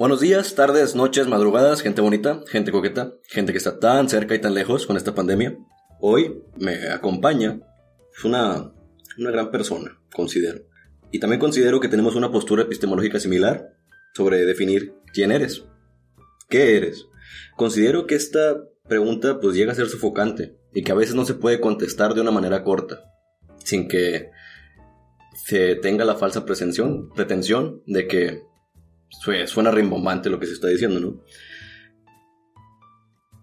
Buenos días, tardes, noches, madrugadas, gente bonita, gente coqueta, gente que está tan cerca y tan lejos con esta pandemia. Hoy me acompaña una, una gran persona, considero. Y también considero que tenemos una postura epistemológica similar sobre definir quién eres. ¿Qué eres? Considero que esta pregunta pues llega a ser sofocante y que a veces no se puede contestar de una manera corta, sin que se tenga la falsa pretensión de que suena rimbombante lo que se está diciendo, ¿no?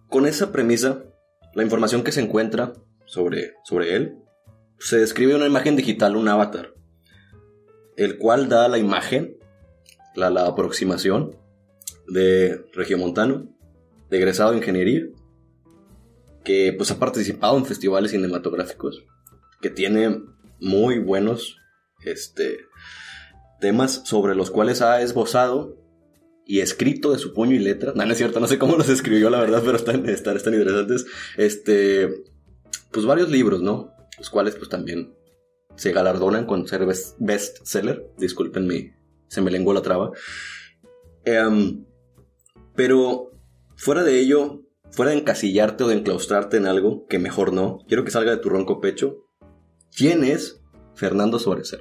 Con esa premisa, la información que se encuentra sobre, sobre él, se describe una imagen digital, un avatar, el cual da la imagen, la, la aproximación de regiomontano, de egresado de ingeniería, que pues ha participado en festivales cinematográficos, que tiene muy buenos este, temas sobre los cuales ha esbozado y escrito de su puño y letra. No, no es cierto, no sé cómo los escribió, la verdad, pero están, están, están interesantes. Este, pues varios libros, ¿no? Los cuales pues también se galardonan con ser bestseller. Disculpenme, se me lenguó la traba. Em, pero fuera de ello, fuera de encasillarte o de enclaustrarte en algo, que mejor no, quiero que salga de tu ronco pecho. ¿Quién es Fernando Suárez?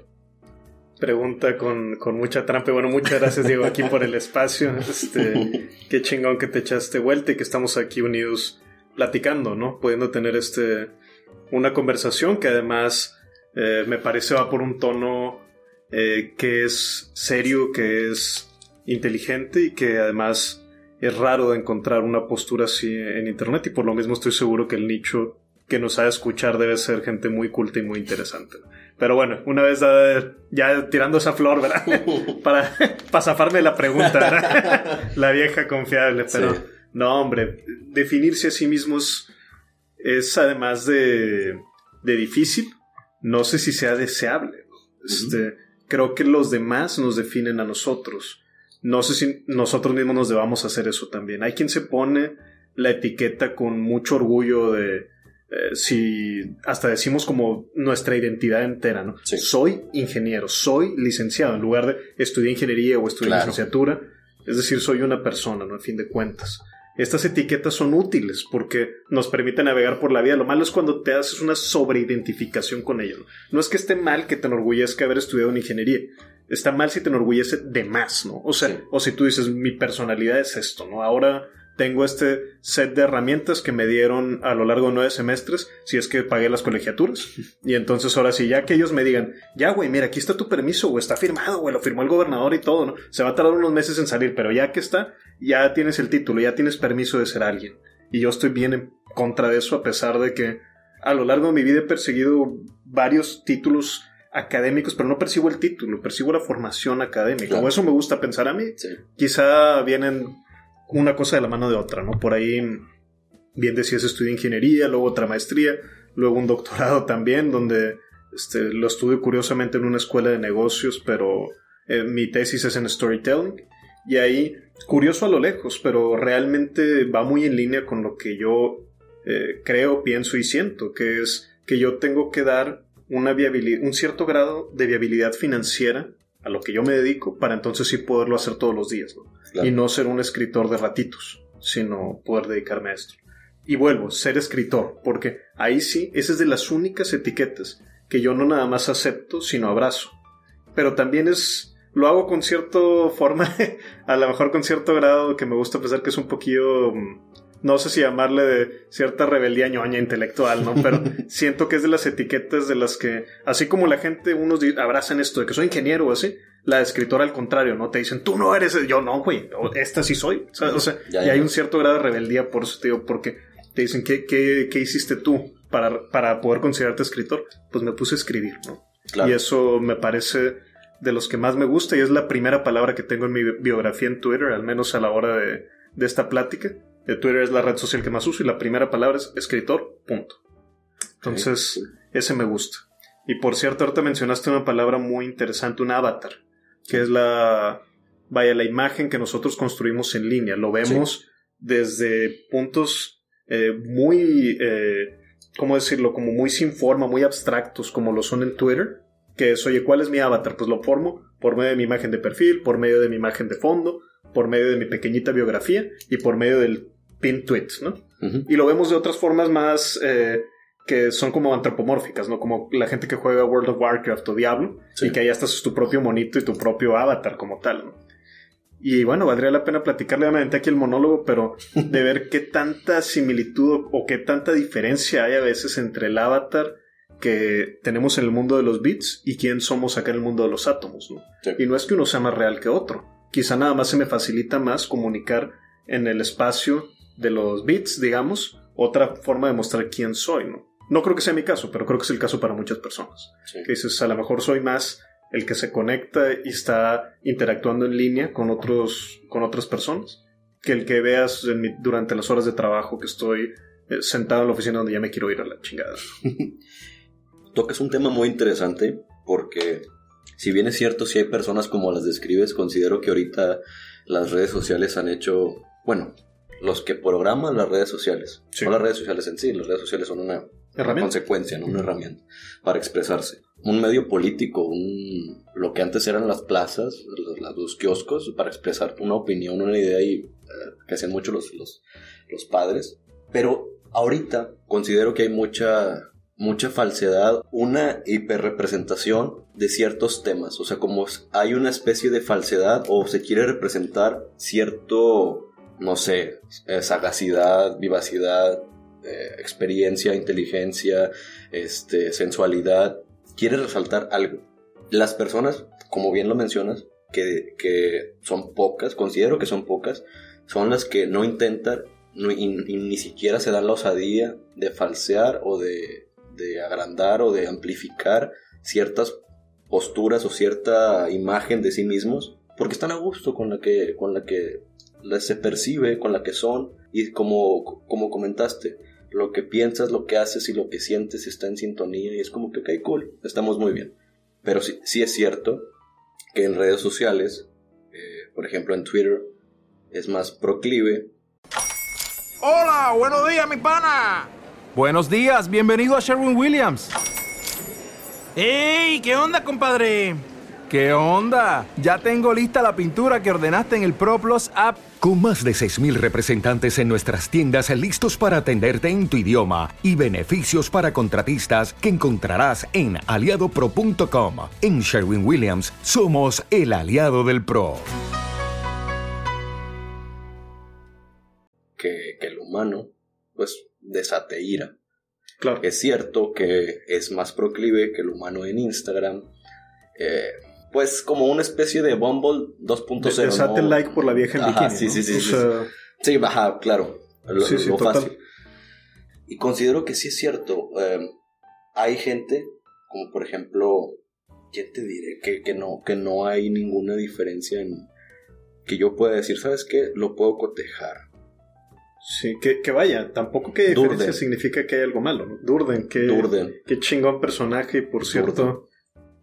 Pregunta con, con, mucha trampa. Bueno, muchas gracias, Diego, aquí por el espacio. Este, qué chingón que te echaste vuelta y que estamos aquí unidos platicando, ¿no? Pudiendo tener este, una conversación que además eh, me parece va por un tono eh, que es serio, que es inteligente y que además es raro de encontrar una postura así en internet y por lo mismo estoy seguro que el nicho que nos ha de escuchar debe ser gente muy culta y muy interesante. Pero bueno, una vez ya tirando esa flor, ¿verdad? para, para zafarme la pregunta, ¿verdad? la vieja confiable, pero no, hombre, definirse a sí mismo es, además de, de, difícil, no sé si sea deseable. Este, Creo que los demás nos definen a nosotros. No sé si nosotros mismos nos debamos hacer eso también. Hay quien se pone la etiqueta con mucho orgullo de eh, si hasta decimos como nuestra identidad entera, ¿no? Soy ingeniero, soy licenciado, en lugar de estudiar ingeniería o estudiar licenciatura, es decir, soy una persona, ¿no? A fin de cuentas. Estas etiquetas son útiles porque nos permiten navegar por la vida. Lo malo es cuando te haces una sobreidentificación con ello. No, es que esté mal que te enorgullezca haber estudiado en ingeniería. Está mal si te enorgullece de más, ¿no? O sea, o si tú dices, mi personalidad es esto, ¿no? Ahora tengo este set de herramientas que me dieron a lo largo de nueve semestres, si es que pagué las colegiaturas. Y entonces ahora sí, ya que ellos me digan, ya güey, mira, aquí está tu permiso, o está firmado, güey, lo firmó el gobernador y todo, ¿no? Se va a tardar unos meses en salir, pero ya que está, ya tienes el título, ya tienes permiso de ser alguien. Y yo estoy bien en contra de eso, a pesar de que a lo largo de mi vida he perseguido varios títulos académicos, pero no percibo el título, percibo la formación académica. O eso me gusta pensar a mí. Quizá vienen una cosa de la mano de otra, ¿no? Por ahí, bien decías, estudié ingeniería, luego otra maestría, luego un doctorado también, donde este, lo estudio curiosamente en una escuela de negocios, pero eh, mi tesis es en storytelling. Y ahí, curioso a lo lejos, pero realmente va muy en línea con lo que yo eh, creo, pienso y siento, que es que yo tengo que dar una un cierto grado de viabilidad financiera a lo que yo me dedico para entonces sí poderlo hacer todos los días. ¿no? Y no ser un escritor de ratitos, sino poder dedicarme a esto. Y vuelvo, ser escritor, porque ahí sí, esa es de las únicas etiquetas que yo no nada más acepto, sino abrazo. Pero también es, lo hago con cierta forma, a lo mejor con cierto grado que me gusta pensar que es un poquillo, no sé si llamarle de cierta rebeldía ñoña intelectual, ¿no? Pero siento que es de las etiquetas de las que, así como la gente, unos abrazan esto de que soy ingeniero o así, La escritora al contrario, ¿no? Te dicen, tú no eres, yo no, güey, esta sí soy. O sea, y hay un cierto grado de rebeldía por eso, tío, porque te dicen, ¿qué, qué, qué hiciste tú para, para poder considerarte escritor? Pues me puse a escribir, ¿no? Y eso me parece de los que más me gusta y es la primera palabra que tengo en mi biografía en Twitter, al menos a la hora de, de esta plática. De Twitter es la red social que más uso y la primera palabra es escritor, punto. Entonces, ese me gusta. Y por cierto, ahorita mencionaste una palabra muy interesante, un avatar, que es la, vaya, la imagen que nosotros construimos en línea. Lo vemos desde puntos eh, muy, eh, ¿cómo decirlo? Como muy sin forma, muy abstractos, como lo son en Twitter. Que es, oye, ¿cuál es mi avatar? Pues lo formo por medio de mi imagen de perfil, por medio de mi imagen de fondo, por medio de mi pequeñita biografía y por medio del pin tweet, ¿no? Y lo vemos de otras formas más eh, que son como antropomórficas, ¿no? Como la gente que juega World of Warcraft o Diablo y que ahí estás tu propio monito y tu propio avatar como tal, ¿no? Y bueno, valdría la pena platicarle obviamente aquí el monólogo, pero de ver qué tanta similitud o qué tanta diferencia hay a veces entre el avatar que tenemos en el mundo de los bits y quién somos acá en el mundo de los átomos, ¿no? Y no es que uno sea más real que otro. Quizá nada más se me facilita más comunicar en el espacio de los bits, digamos, otra forma de mostrar quién soy, ¿no? No creo que sea mi caso, pero creo que es el caso para muchas personas. Que dices, a lo mejor soy más el que se conecta y está interactuando en línea con, otros, con otras personas que el que veas durante las horas de trabajo que estoy eh, sentado en la oficina donde ya me quiero ir a la chingada. Tocas un tema muy interesante porque si bien es cierto, si hay personas como las describes, considero que ahorita las redes sociales han hecho, bueno, los que programan las redes sociales, no las redes sociales en sí, las redes sociales son una consecuencia, ¿no? una herramienta para expresarse. Un medio político, un, lo que antes eran las plazas, los, kioscos, para expresar una opinión, una idea y eh, que hacían mucho los, los, los padres. Pero ahorita considero que hay mucha mucha falsedad, una hiperrepresentación de ciertos temas. O sea, como hay una especie de falsedad o se quiere representar cierto, no sé, sagacidad, vivacidad, eh, experiencia, inteligencia, este, sensualidad. Quiere resaltar algo. Las personas, como bien lo mencionas, que, que son pocas, considero que son pocas, son las que no intentan y ni siquiera se dan la osadía de falsear o de de agrandar o de amplificar ciertas posturas o cierta imagen de sí mismos porque están a gusto con la que con la que se percibe con la que son y como como comentaste lo que piensas lo que haces y lo que sientes está en sintonía y es como que ok cool estamos muy bien pero sí, sí es cierto que en redes sociales eh, por ejemplo en Twitter es más proclive Hola, buenos días, mi pana. Buenos días, bienvenido a Sherwin Williams. ¡Ey! ¿Qué onda, compadre? ¿Qué onda? Ya tengo lista la pintura que ordenaste en el ProPlus app. Con más de 6.000 representantes en nuestras tiendas listos para atenderte en tu idioma y beneficios para contratistas que encontrarás en aliadopro.com. En Sherwin Williams somos el aliado del PRO. Que, que el humano, pues desate ira. Claro. Es cierto que es más proclive que el humano en Instagram. Eh, pues como una especie de Bumble 2.0. Desate el like por la vieja en bikini. Sí, sí, sí, sí. baja, claro. Lo, sí, fácil. Y considero que sí es cierto. Eh, hay gente, como por ejemplo, ¿quién te diré? Que, que, no, que no hay ninguna diferencia en que yo pueda decir, ¿sabes qué? Lo puedo cotejar Sí, que, vaya, tampoco que diferencia significa que hay algo malo, ¿no? Durden, que, Durden. qué chingón personaje, y por cierto,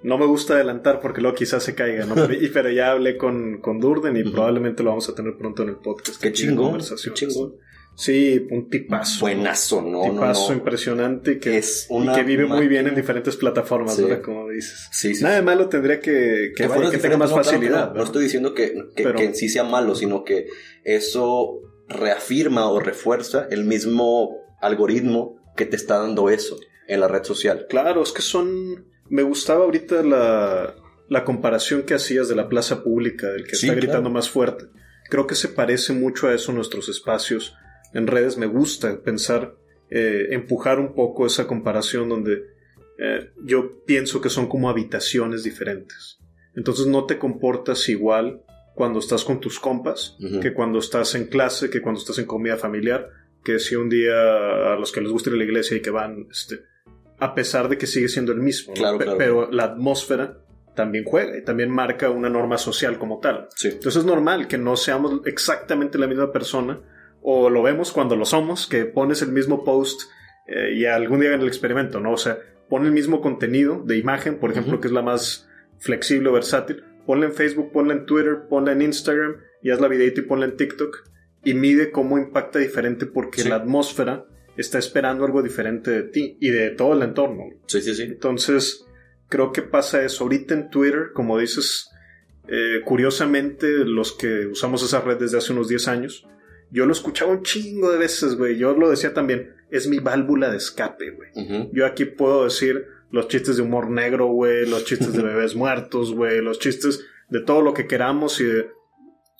no me gusta adelantar porque luego quizás se caiga, ¿no? pero, pero ya hablé con, con Durden y probablemente lo vamos a tener pronto en el podcast. Qué chingón, qué chingón. Sí, un tipazo. Buenazo, ¿no? Un tipazo impresionante que, es y que vive muy bien en diferentes plataformas, ¿verdad? Como dices. Sí, Nada de malo tendría que, que, que tenga más facilidad. No, estoy diciendo que, que, que en sí sea malo, sino que eso reafirma o refuerza el mismo algoritmo que te está dando eso en la red social. Claro, es que son... Me gustaba ahorita la, la comparación que hacías de la plaza pública, del que está gritando más fuerte. Creo que se parece mucho a eso nuestros espacios en redes. Me gusta pensar, eh, empujar un poco esa comparación donde eh, yo pienso que son como habitaciones diferentes. Entonces no te comportas igual cuando estás con tus compas que cuando estás en clase, que cuando estás en comida familiar, que si un día a los que les gusta ir a la iglesia y que van, este, a pesar de que sigue siendo el mismo, ¿no? Claro, Pe- claro. pero la atmósfera también juega y también marca una norma social como tal. Sí. Entonces es normal que no seamos exactamente la misma persona o lo vemos cuando lo somos, que pones el mismo post eh, y algún día hagan el experimento, ¿no? O sea, pon el mismo contenido de imagen, por ejemplo, que es la más flexible o versátil, ponla en Facebook, ponla en Twitter, ponla en Instagram y haz la videito y ponla en TikTok y mide cómo impacta diferente porque Sí. la atmósfera está esperando algo diferente de ti y de todo el entorno. Sí, sí, sí. Entonces, creo que pasa eso. Ahorita en Twitter, como dices, eh, curiosamente, los que usamos esa red desde hace unos 10 años, yo lo escuchaba un chingo de veces, güey. Yo lo decía también, es mi válvula de escape, güey. Ujú. Yo aquí puedo decir los chistes de humor negro, güey, los chistes de bebés muertos, güey, los chistes de todo lo que queramos y de...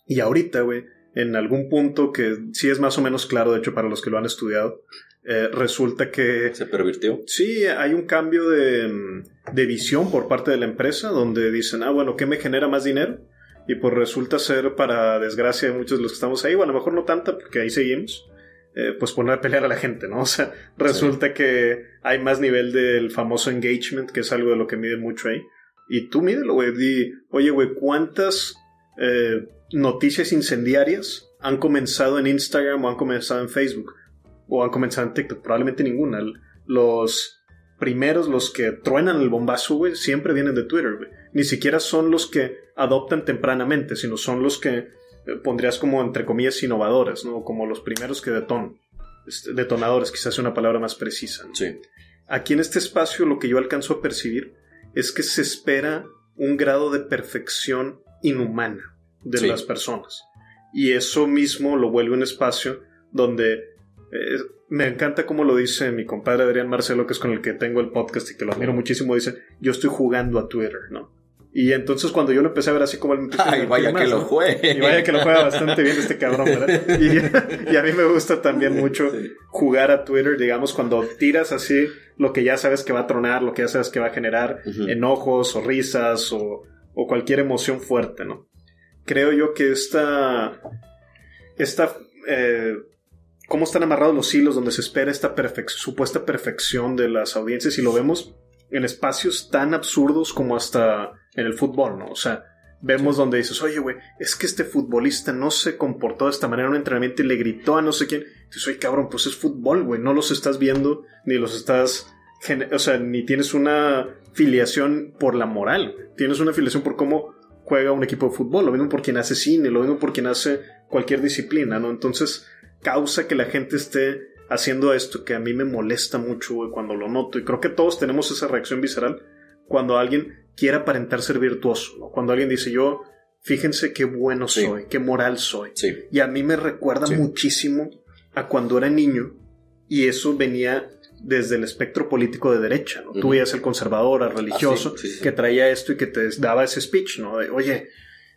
Y ahorita, güey, en algún punto que sí es más o menos claro, de hecho, para los que lo han estudiado, eh, resulta que Se pervirtió. Sí, hay un cambio de, mm, de visión por parte de la empresa donde dicen, ah, bueno, ¿qué me genera más dinero? Y pues resulta ser, para desgracia de muchos de los que estamos ahí, o a lo mejor no tanta, porque ahí seguimos, eh, pues poner a pelear a la gente, ¿no? O sea, resulta que hay más nivel del famoso engagement, que es algo de lo que miden mucho ahí. Y tú mídelo, güey. Di, oye, güey, ¿cuántas eh, noticias incendiarias han comenzado en Instagram o han comenzado en Facebook? O han comenzado en TikTok. Probablemente ninguna. Los primeros, los que truenan el bombazo, güey, siempre vienen de Twitter, güey. Ni siquiera son los que adoptan tempranamente, sino son los que eh, pondrías como, entre comillas, innovadores, ¿no? Como los primeros que detonan. Este, detonadores, quizás sea una palabra más precisa. ¿no? Sí. Aquí en este espacio lo que yo alcanzo a percibir es que se espera un grado de perfección inhumana de Sí. las personas. Y eso mismo lo vuelve un espacio donde eh, me encanta como lo dice mi compadre Adrián Marcelo, que es con el que tengo el podcast y que lo admiro muchísimo, dice, yo estoy jugando a Twitter, ¿no? Y entonces cuando yo lo empecé a ver así como... a Ay, vaya que lo ¿no? juegue. Y vaya que lo juega bastante bien este cabrón, ¿verdad? Y, y a mí me gusta también mucho jugar a Twitter, digamos, cuando tiras así lo que ya sabes que va a tronar, lo que ya sabes que va a generar enojos o risas o, o cualquier emoción fuerte, ¿no? Creo yo que esta... esta eh, cómo están amarrados los hilos donde se espera esta perfec- supuesta perfección de las audiencias y lo vemos en espacios tan absurdos como hasta en el fútbol, ¿no? O sea, vemos donde dices, oye, güey, es que este futbolista no se comportó de esta manera en un entrenamiento y le gritó a no sé quién. Dices, oye, cabrón, pues es fútbol, güey, no los estás viendo, ni los estás, o sea, ni tienes una filiación por la moral, tienes una filiación por cómo juega un equipo de fútbol, lo mismo por quien hace cine, lo mismo por quien hace cualquier disciplina, ¿no? Entonces, causa que la gente esté haciendo esto que a mí me molesta mucho, güey, cuando lo noto. Y creo que todos tenemos esa reacción visceral cuando alguien quiere aparentar ser virtuoso, ¿no? Cuando alguien dice, yo, fíjense qué bueno Sí. soy, qué moral soy. Sí. Y a mí me recuerda Sí. muchísimo a cuando era niño y eso venía desde el espectro político de derecha, ¿no? Tú veías al conservador, al religioso, Ah, sí, sí, sí. que traía esto y que te daba ese speech, ¿no? De, oye,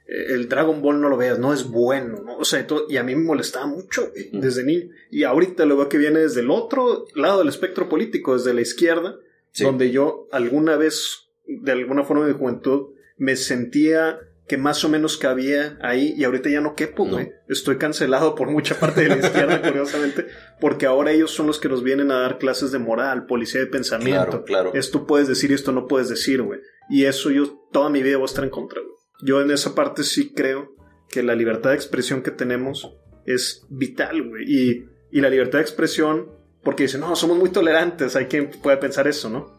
eh, el Dragon Ball no lo veas, no es bueno, ¿no? O sea, y todo- y a mí me molestaba mucho desde niño. Y ahorita lo veo que viene desde el otro lado del espectro político, desde la izquierda, donde yo alguna vez, de alguna forma de juventud, me sentía que más o menos cabía ahí y ahorita ya no quepo, No. güey. Estoy cancelado por mucha parte de la izquierda, curiosamente, porque ahora ellos son los que nos vienen a dar clases de moral, policía de Claro, pensamiento. claro. Esto puedes decir y esto no puedes decir, güey. Y eso yo toda mi vida voy a estar en contra, güey. Yo en esa parte sí creo que la libertad de expresión que tenemos es vital, güey. Y, y la libertad de expresión, porque dicen, no, somos muy tolerantes, hay quien puede pensar eso, ¿no?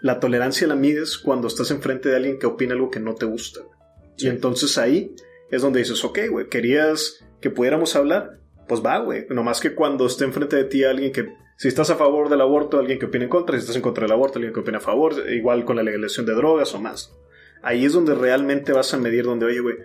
La tolerancia la mides cuando estás enfrente de alguien que opina algo que no te gusta. güey. Sí. Y entonces ahí es donde dices, ok, güey, querías que pudiéramos hablar, pues va, güey. Nomás que cuando esté enfrente de ti alguien que, si estás a favor del aborto, alguien que opina en contra, si estás en contra del aborto, alguien que opina a favor, igual con la legalización de drogas o más. Ahí es donde realmente vas a medir, donde, oye, güey,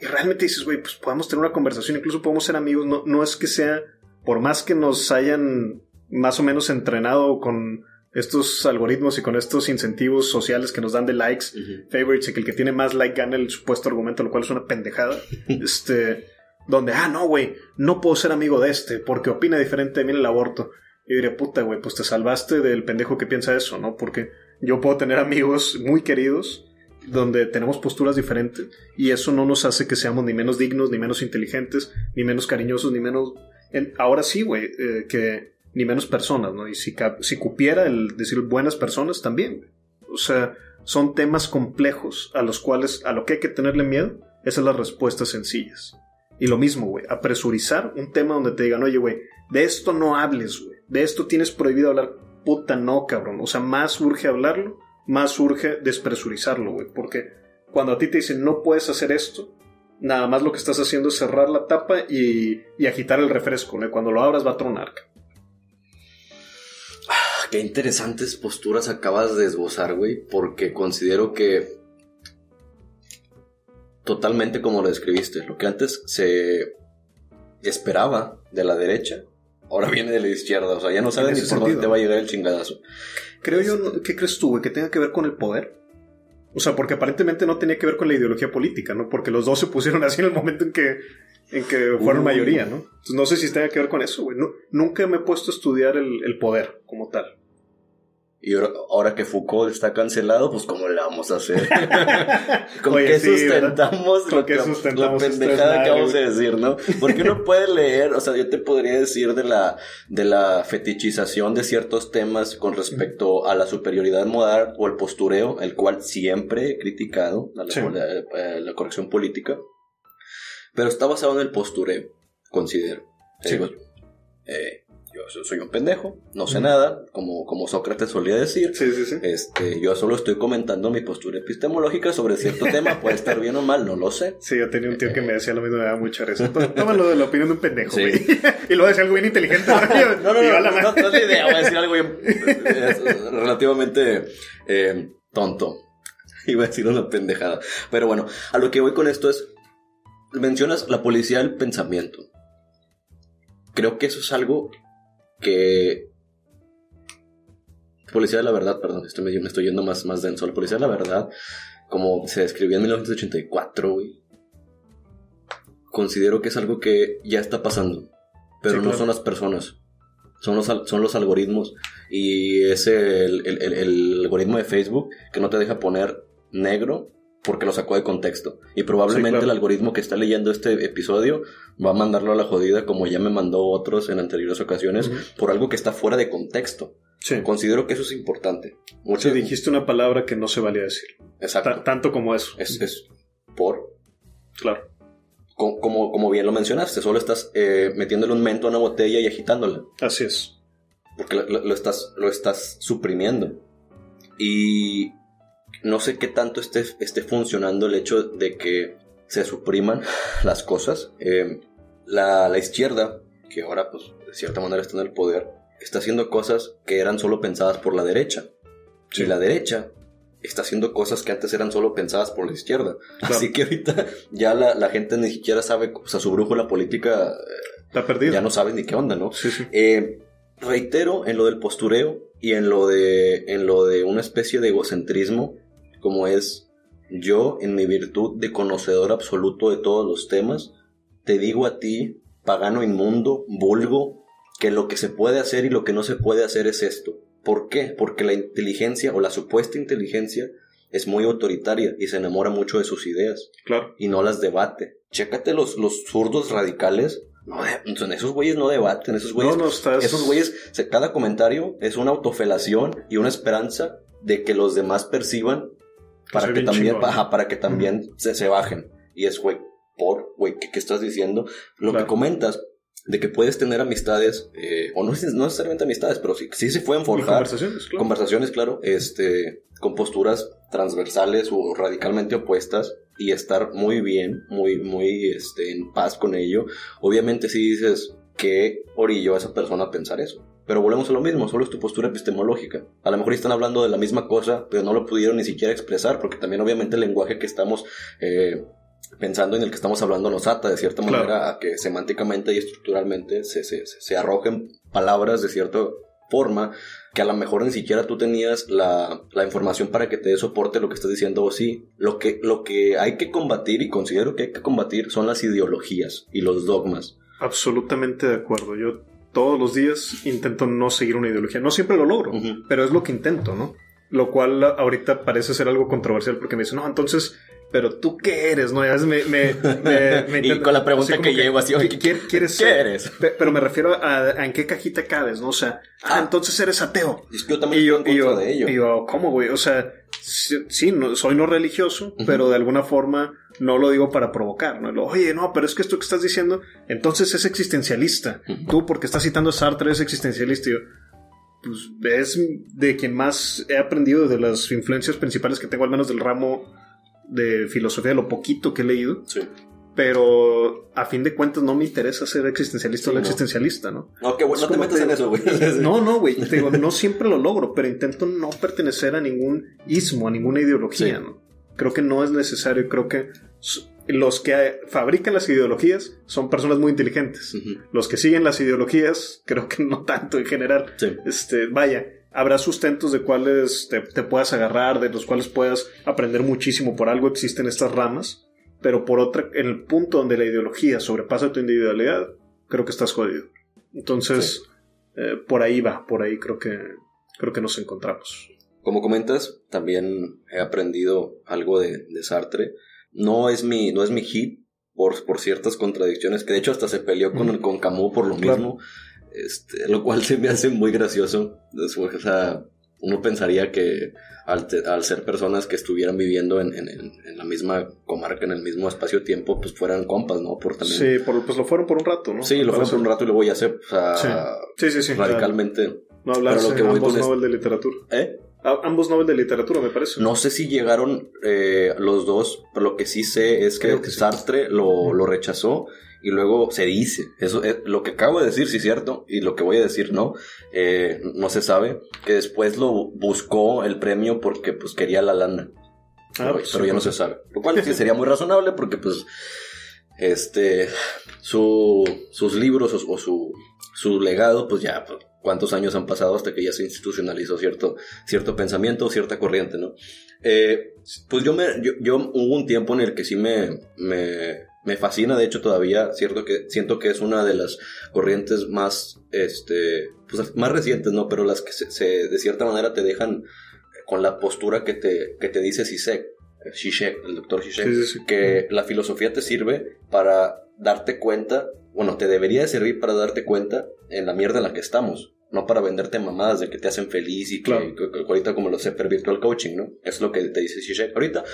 y realmente dices, güey, pues podemos tener una conversación, incluso podemos ser amigos, no, no es que sea, por más que nos hayan más o menos entrenado con estos algoritmos y con estos incentivos sociales que nos dan de likes, favorites y que el que tiene más like gana el supuesto argumento, lo cual es una pendejada. este, donde, ah, no, güey, no puedo ser amigo de este porque opina diferente de mí en el aborto. Y diré, puta, güey, pues te salvaste del pendejo que piensa eso, ¿no? Porque yo puedo tener amigos muy queridos donde tenemos posturas diferentes y eso no nos hace que seamos ni menos dignos, ni menos inteligentes, ni menos cariñosos, ni menos... en- ahora sí, güey, eh, que ni menos personas, ¿no? Y si, si cupiera el decir buenas personas también, güey. O sea, son temas complejos a los cuales, a lo que hay que tenerle miedo, esas son las respuestas sencillas. Y lo mismo, güey, apresurizar un tema donde te digan, oye, güey, de esto no hables, güey, de esto tienes prohibido hablar. Puta, no, cabrón. O sea, más urge hablarlo, más urge despresurizarlo, güey, porque cuando a ti te dicen no puedes hacer esto, nada más lo que estás haciendo es cerrar la tapa y, agitar el refresco, ¿no? Cuando lo abras va a tronar. Qué interesantes posturas acabas de esbozar, güey, porque considero que totalmente como lo describiste, lo que antes se esperaba de la derecha, ahora viene de la izquierda, o sea, ya no sabes ni por dónde te va a llegar el chingadazo. Creo yo. ¿qué crees tú, güey? ¿Que tenga que ver con el poder? O sea, porque aparentemente no tenía que ver con la ideología política, ¿no? Porque los dos se pusieron así en el momento en que, en que fueron mayoría, ¿no? Entonces no sé si tenga que ver con eso, güey. Nu- nunca me he puesto a estudiar el, el poder como tal. Y ahora, que Foucault está cancelado, pues ¿cómo le vamos a hacer? ¿Con Oye, qué sí, sustentamos. ¿Con qué la- sustentamos la esta pendejada que madre, vamos a güey? decir, no? Porque uno puede leer, o sea, yo te podría decir de la, de la fetichización de ciertos temas con respecto a la superioridad moral o el postureo, el cual siempre he criticado, a la, Sí. la- eh, la corrección política, pero está basado en el postureo, considero. Sí. digo, eh, yo so- soy un pendejo, no sé nada, como, como Sócrates solía decir. Sí, sí, sí. Este, yo solo estoy comentando mi postura epistemológica sobre cierto tema, puede estar bien o mal, no lo sé. Sí, yo tenía un tío que me decía lo mismo, me daba mucha risa. Tó- Tómalo de la opinión de un pendejo, güey. y luego decía algo bien inteligente. No, no, no, no, no, no es la idea, voy a decir algo bien relativamente eh, tonto. Iba a decir una pendejada. Pero bueno, a lo que voy con esto es, mencionas la policía del pensamiento. Creo que eso es algo que... Policía de la verdad, perdón, estoy, me, estoy yendo más, más denso. La policía de la verdad, como se describió en 1984, güey. Considero que es algo que ya está pasando. Pero Sí, no claro. son las personas. Son los, son los algoritmos. Y es el, el- el- el algoritmo de Facebook que no te deja poner negro porque lo sacó de contexto. Y probablemente Sí, claro. el algoritmo que está leyendo este episodio va a mandarlo a la jodida como ya me mandó otros en anteriores ocasiones por algo que está fuera de contexto. Sí. Considero que eso es importante. Mucho, Sí, dijiste una palabra que no se valía decir. Exacto. Ta- tanto como eso. Es, es por Claro. co- como, como bien lo mencionaste, solo estás eh, metiéndole un mento a una botella y agitándola. Así es. Porque lo, lo- lo estás, lo estás suprimiendo. Y no sé qué tanto esté, esté funcionando el hecho de que se supriman las cosas. Eh, la, la izquierda, que ahora pues de cierta manera está en el poder, está haciendo cosas que eran solo pensadas por la derecha. Sí. Y la derecha está haciendo cosas que antes eran solo pensadas por la izquierda. Claro. Así que ahorita ya la, la gente ni siquiera sabe, o sea, su brújula política eh, Está perdido. ya no sabe ni qué onda, ¿no? Sí, sí. Eh, reitero en lo del postureo y en lo de en lo de una especie de egocentrismo como es yo en mi virtud de conocedor absoluto de todos los temas te digo a ti pagano inmundo vulgo que lo que se puede hacer y lo que no se puede hacer es esto ¿por qué? porque la inteligencia o la supuesta inteligencia es muy autoritaria y se enamora mucho de sus ideas Claro. y no las debate. Chécate los, los zurdos radicales. No, son- esos güeyes no debaten, esos güeyes. No, no, estás- Esos güeyes, cada comentario es una autofelación y una esperanza de que los demás perciban para que también, ajá, para que también se, se bajen. Y es, güey, por, güey, ¿qué, qué estás diciendo? Lo Claro. que comentas de que puedes tener amistades, eh, o no, no necesariamente amistades, pero sí, sí se pueden forjar conversaciones, claro. conversaciones, claro, este, con posturas transversales o radicalmente opuestas y estar muy bien, muy, muy, este, en paz con ello. Obviamente si dices que orilló a esa persona a pensar eso. Pero volvemos a lo mismo, solo es tu postura epistemológica. A lo mejor están hablando de la misma cosa, pero no lo pudieron ni siquiera expresar, porque también obviamente el lenguaje que estamos eh, pensando en el que estamos hablando nos ata de cierta Claro. manera a que semánticamente y estructuralmente se, se, se- se arrojen palabras de cierta forma que a lo mejor ni siquiera tú tenías la, la información para que te dé soporte lo que estás diciendo o sí. Lo que, lo que hay que combatir y considero que hay que combatir son las ideologías y los dogmas. Absolutamente de acuerdo. Yo todos los días intento no seguir una ideología. No siempre lo logro, pero es lo que intento, ¿no? Lo cual ahorita parece ser algo controversial porque me dicen, no, entonces, pero tú qué eres, ¿no? Ya ves, me, me, me, me Y con la pregunta que como llego así, oye, ¿qué, qué- quieres ¿qué eres? Pe- Pero me refiero a, a en qué cajita cabes, ¿no? O sea, ah, Ah. entonces eres ateo. Es que yo también Y yo, y yo, de ello. y yo, ¿cómo, güey? O sea, sí, no, soy no religioso, pero de alguna forma no lo digo para provocar, ¿no? Lo, Oye, no, pero es que esto que estás diciendo, entonces es existencialista. Ujú. Tú, porque estás citando a Sartre, es existencialista. Y yo, pues es de quien más he aprendido de las influencias principales que tengo, al menos del ramo de filosofía, de lo poquito que he leído. Sí. Pero a fin de cuentas no me interesa ser existencialista Sí, o no existencialista, ¿no? No, que bueno, no te metas te- en eso, güey. No, no, güey. Te digo, no siempre lo logro, pero intento no pertenecer a ningún ismo, a ninguna ideología, Sí. ¿no? Creo que no es necesario. Creo que los que fabrican las ideologías son personas muy inteligentes. Los que siguen las ideologías, creo que no tanto en general. Sí. Este, vaya, habrá sustentos de cuales te, te puedas agarrar, de los cuales puedas aprender muchísimo. Por algo existen estas ramas. Pero por otra, en el punto donde la ideología sobrepasa tu individualidad, creo que estás jodido. Entonces, eh, por ahí va, por ahí creo que, creo que nos encontramos. Como comentas, también he aprendido algo de, de Sartre. No es mi, no es mi hit por, por ciertas contradicciones, que de hecho hasta se peleó con, con Camus por lo Claro. mismo, este, lo cual se me hace muy gracioso. Después, o sea, uno pensaría que al, te- al ser personas que estuvieran viviendo en, en- la misma comarca, en el mismo espacio-tiempo, pues fueran compas, ¿no? Por también... Sí, por- pues lo fueron por un rato, ¿no? Sí, lo fue por un rato y luego ya se, o sea, Sí. Sí, sí, radicalmente. No que voy ambos con es- Nobel de literatura. ¿Eh? Ambos Nobel de literatura, me parece. No sé si llegaron eh, los dos, pero lo que sí sé es que, que sí. Sartre lo, lo rechazó y luego se dice, eso es lo que acabo de decir sí es cierto y lo que voy a decir no, eh, no se sabe, que después lo buscó el premio porque pues quería la lana, Ah, pero, pues, pero sí, ya no se sabe, lo cual sí sería muy razonable porque pues este su, sus libros o, o su, su legado pues ya pues, cuántos años han pasado hasta que ya se institucionalizó cierto, cierto pensamiento, cierta corriente, ¿no? Eh, pues yo me, yo, yo hubo un tiempo en el que sí me, me, me fascina, de hecho todavía cierto que, siento que es una de las corrientes más, este, pues más recientes, ¿no? Pero las que se, se- de cierta manera te dejan con la postura que te, que te dice eh, Zizek, el doctor Zizek, Sí, sí, sí. que la filosofía te sirve para darte cuenta, bueno, te debería de servir para darte cuenta en la mierda en la que estamos, no para venderte mamadas de que te hacen feliz y que, Claro. que- que ahorita como lo sé per virtual coaching, ¿no? Es lo que te dice Zizek ahorita.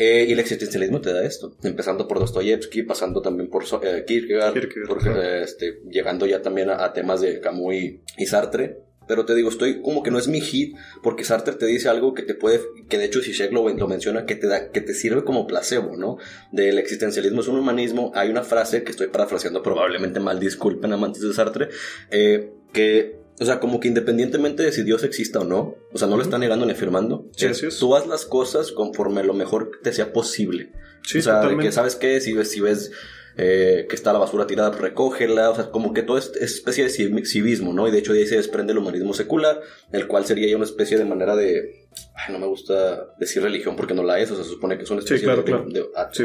Eh, y el existencialismo te da esto, empezando por Dostoyevsky, pasando también por eh, Kierkegaard, Kierkegaard, por, claro. eh, este, llegando ya también a, a temas de Camus y, y Sartre. Pero te digo, estoy como que no es mi hit, porque Sartre te dice algo que te puede, que de hecho Zizek lo, lo menciona, que te da, que te sirve como placebo, ¿no? Del existencialismo es un humanismo. Hay una frase que estoy parafraseando probablemente mal, disculpen amantes de Sartre, eh, que, o sea, como que independientemente de si Dios exista o no, o sea, no lo está negando ni afirmando. Sí, es, así es. Tú haz las cosas conforme lo mejor que te sea posible. Sí, o sea, de que, ¿sabes qué? Si ves, si ves eh, que está la basura tirada, pues recógela. O sea, como que todo es, es especie de civi- civismo, ¿no? Y de hecho de ahí se desprende el humanismo secular, el cual sería ya una especie de manera de... Ay, no me gusta decir religión porque no la es, o sea, se supone que es una Sí, especie claro, de, claro. de a- Sí,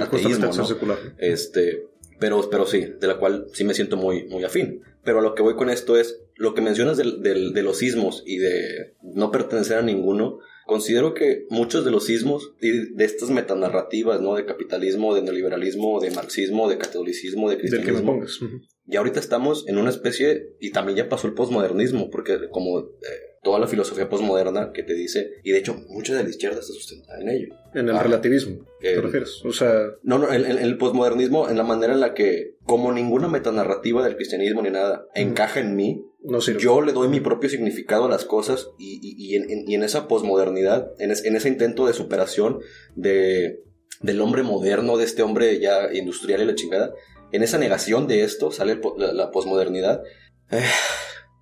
secular. Este, pero, pero sí, de la cual sí me siento muy, muy afín. Pero a lo que voy con esto es, lo que mencionas del, del- de los sismos y de no pertenecer a ninguno, considero que muchos de los sismos y de estas metanarrativas, ¿no? De capitalismo, de neoliberalismo, de marxismo, de catolicismo, de Del que me cristianismo, pongas. Ujú. y ahorita estamos en una especie, y también ya pasó el posmodernismo, porque como eh, toda la filosofía posmoderna que te dice, y de hecho mucha de la izquierda está sustentada en ello. En el Ah. relativismo, ¿te refieres? O sea, No, no, el, el posmodernismo en la manera en la que, como ninguna metanarrativa del cristianismo ni nada, encaja en mí, no sirve. yo le doy mi propio significado a las cosas y, y- y en, en- y en esa posmodernidad, en, es- en ese intento de superación de, del hombre moderno, de este hombre ya industrial y la chingada, en esa negación de esto sale el la, la posmodernidad. Eh,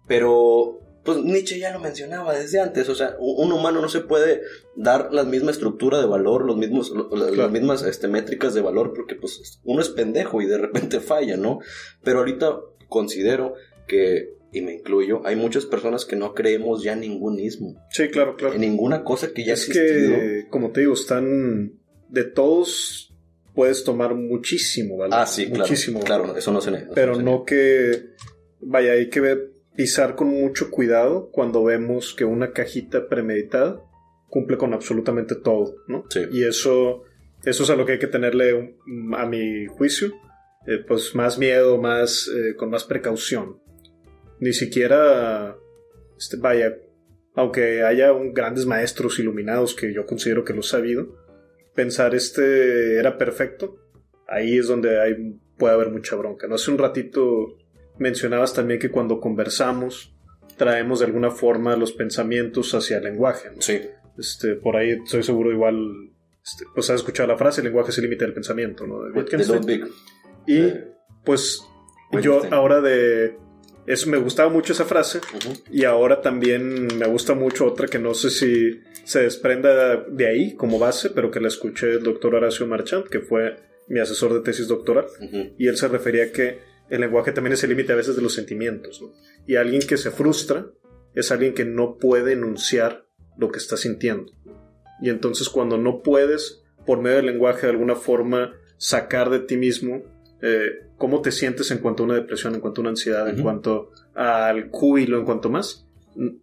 pero, pues Nietzsche ya lo mencionaba desde antes, o sea, un, humano no se puede dar la misma estructura de valor, los mismos, Claro. las mismas este, métricas de valor, porque pues uno es pendejo y de repente falla, ¿no? Pero ahorita considero que, y me incluyo, hay muchas personas que no creemos ya en ningún ismo, Sí, claro, claro. en ninguna cosa que ya es existido. que, como te digo, están de todos puedes tomar muchísimo, ¿vale? Ah, sí, claro. muchísimo. Claro, eso no se niega. eso Pero se no que, vaya, hay que ver, pisar con mucho cuidado cuando vemos que una cajita premeditada cumple con absolutamente todo, ¿no? Sí. Y eso, eso es a lo que hay que tenerle, a mi juicio, eh, pues más miedo, más, eh, con más precaución. Ni siquiera, este, vaya, aunque haya un, grandes maestros iluminados que yo considero que lo he sabido, pensar este era perfecto, ahí es donde hay, puede haber mucha bronca. ¿no? Hace un ratito mencionabas también que cuando conversamos traemos de alguna forma los pensamientos hacia el lenguaje. ¿no? Sí. Este, por ahí estoy seguro igual, este, pues has escuchado la frase, el lenguaje es el límite del pensamiento, ¿no? De Wittgenstein. Y pues yo ahora de... Eso me gustaba mucho esa frase y ahora también me gusta mucho otra que no sé si se desprenda de ahí como base, pero que la escuché del doctor Horacio Marchand, que fue mi asesor de tesis doctoral, y él se refería a que el lenguaje también es el límite a veces de los sentimientos. ¿no? Y alguien que se frustra es alguien que no puede enunciar lo que está sintiendo. Y entonces cuando no puedes, por medio del lenguaje, de alguna forma, sacar de ti mismo eh, cómo te sientes en cuanto a una depresión, en cuanto a una ansiedad, en Ujú. cuanto al júbilo, en cuanto más,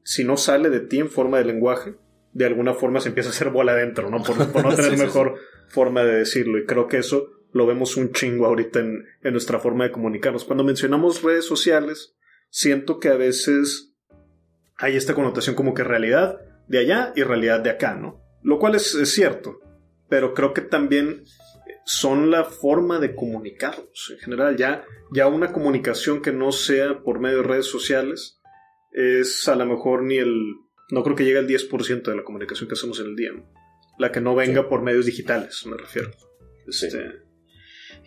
si no sale de ti en forma de lenguaje, de alguna forma se empieza a hacer bola adentro, ¿no? Por, por no tener Sí, sí, mejor forma de decirlo. Y creo que eso lo vemos un chingo ahorita en, en nuestra forma de comunicarnos. Cuando mencionamos redes sociales, siento que a veces hay esta connotación como que realidad de allá y realidad de acá, ¿no? Lo cual es, es cierto, pero creo que también son la forma de comunicarnos en general. Ya, ya una comunicación que no sea por medio de redes sociales es a lo mejor ni el... No creo que llegue al 10% de la comunicación que hacemos en el día, ¿no? La que no venga por medios digitales, me refiero. Sí. Este,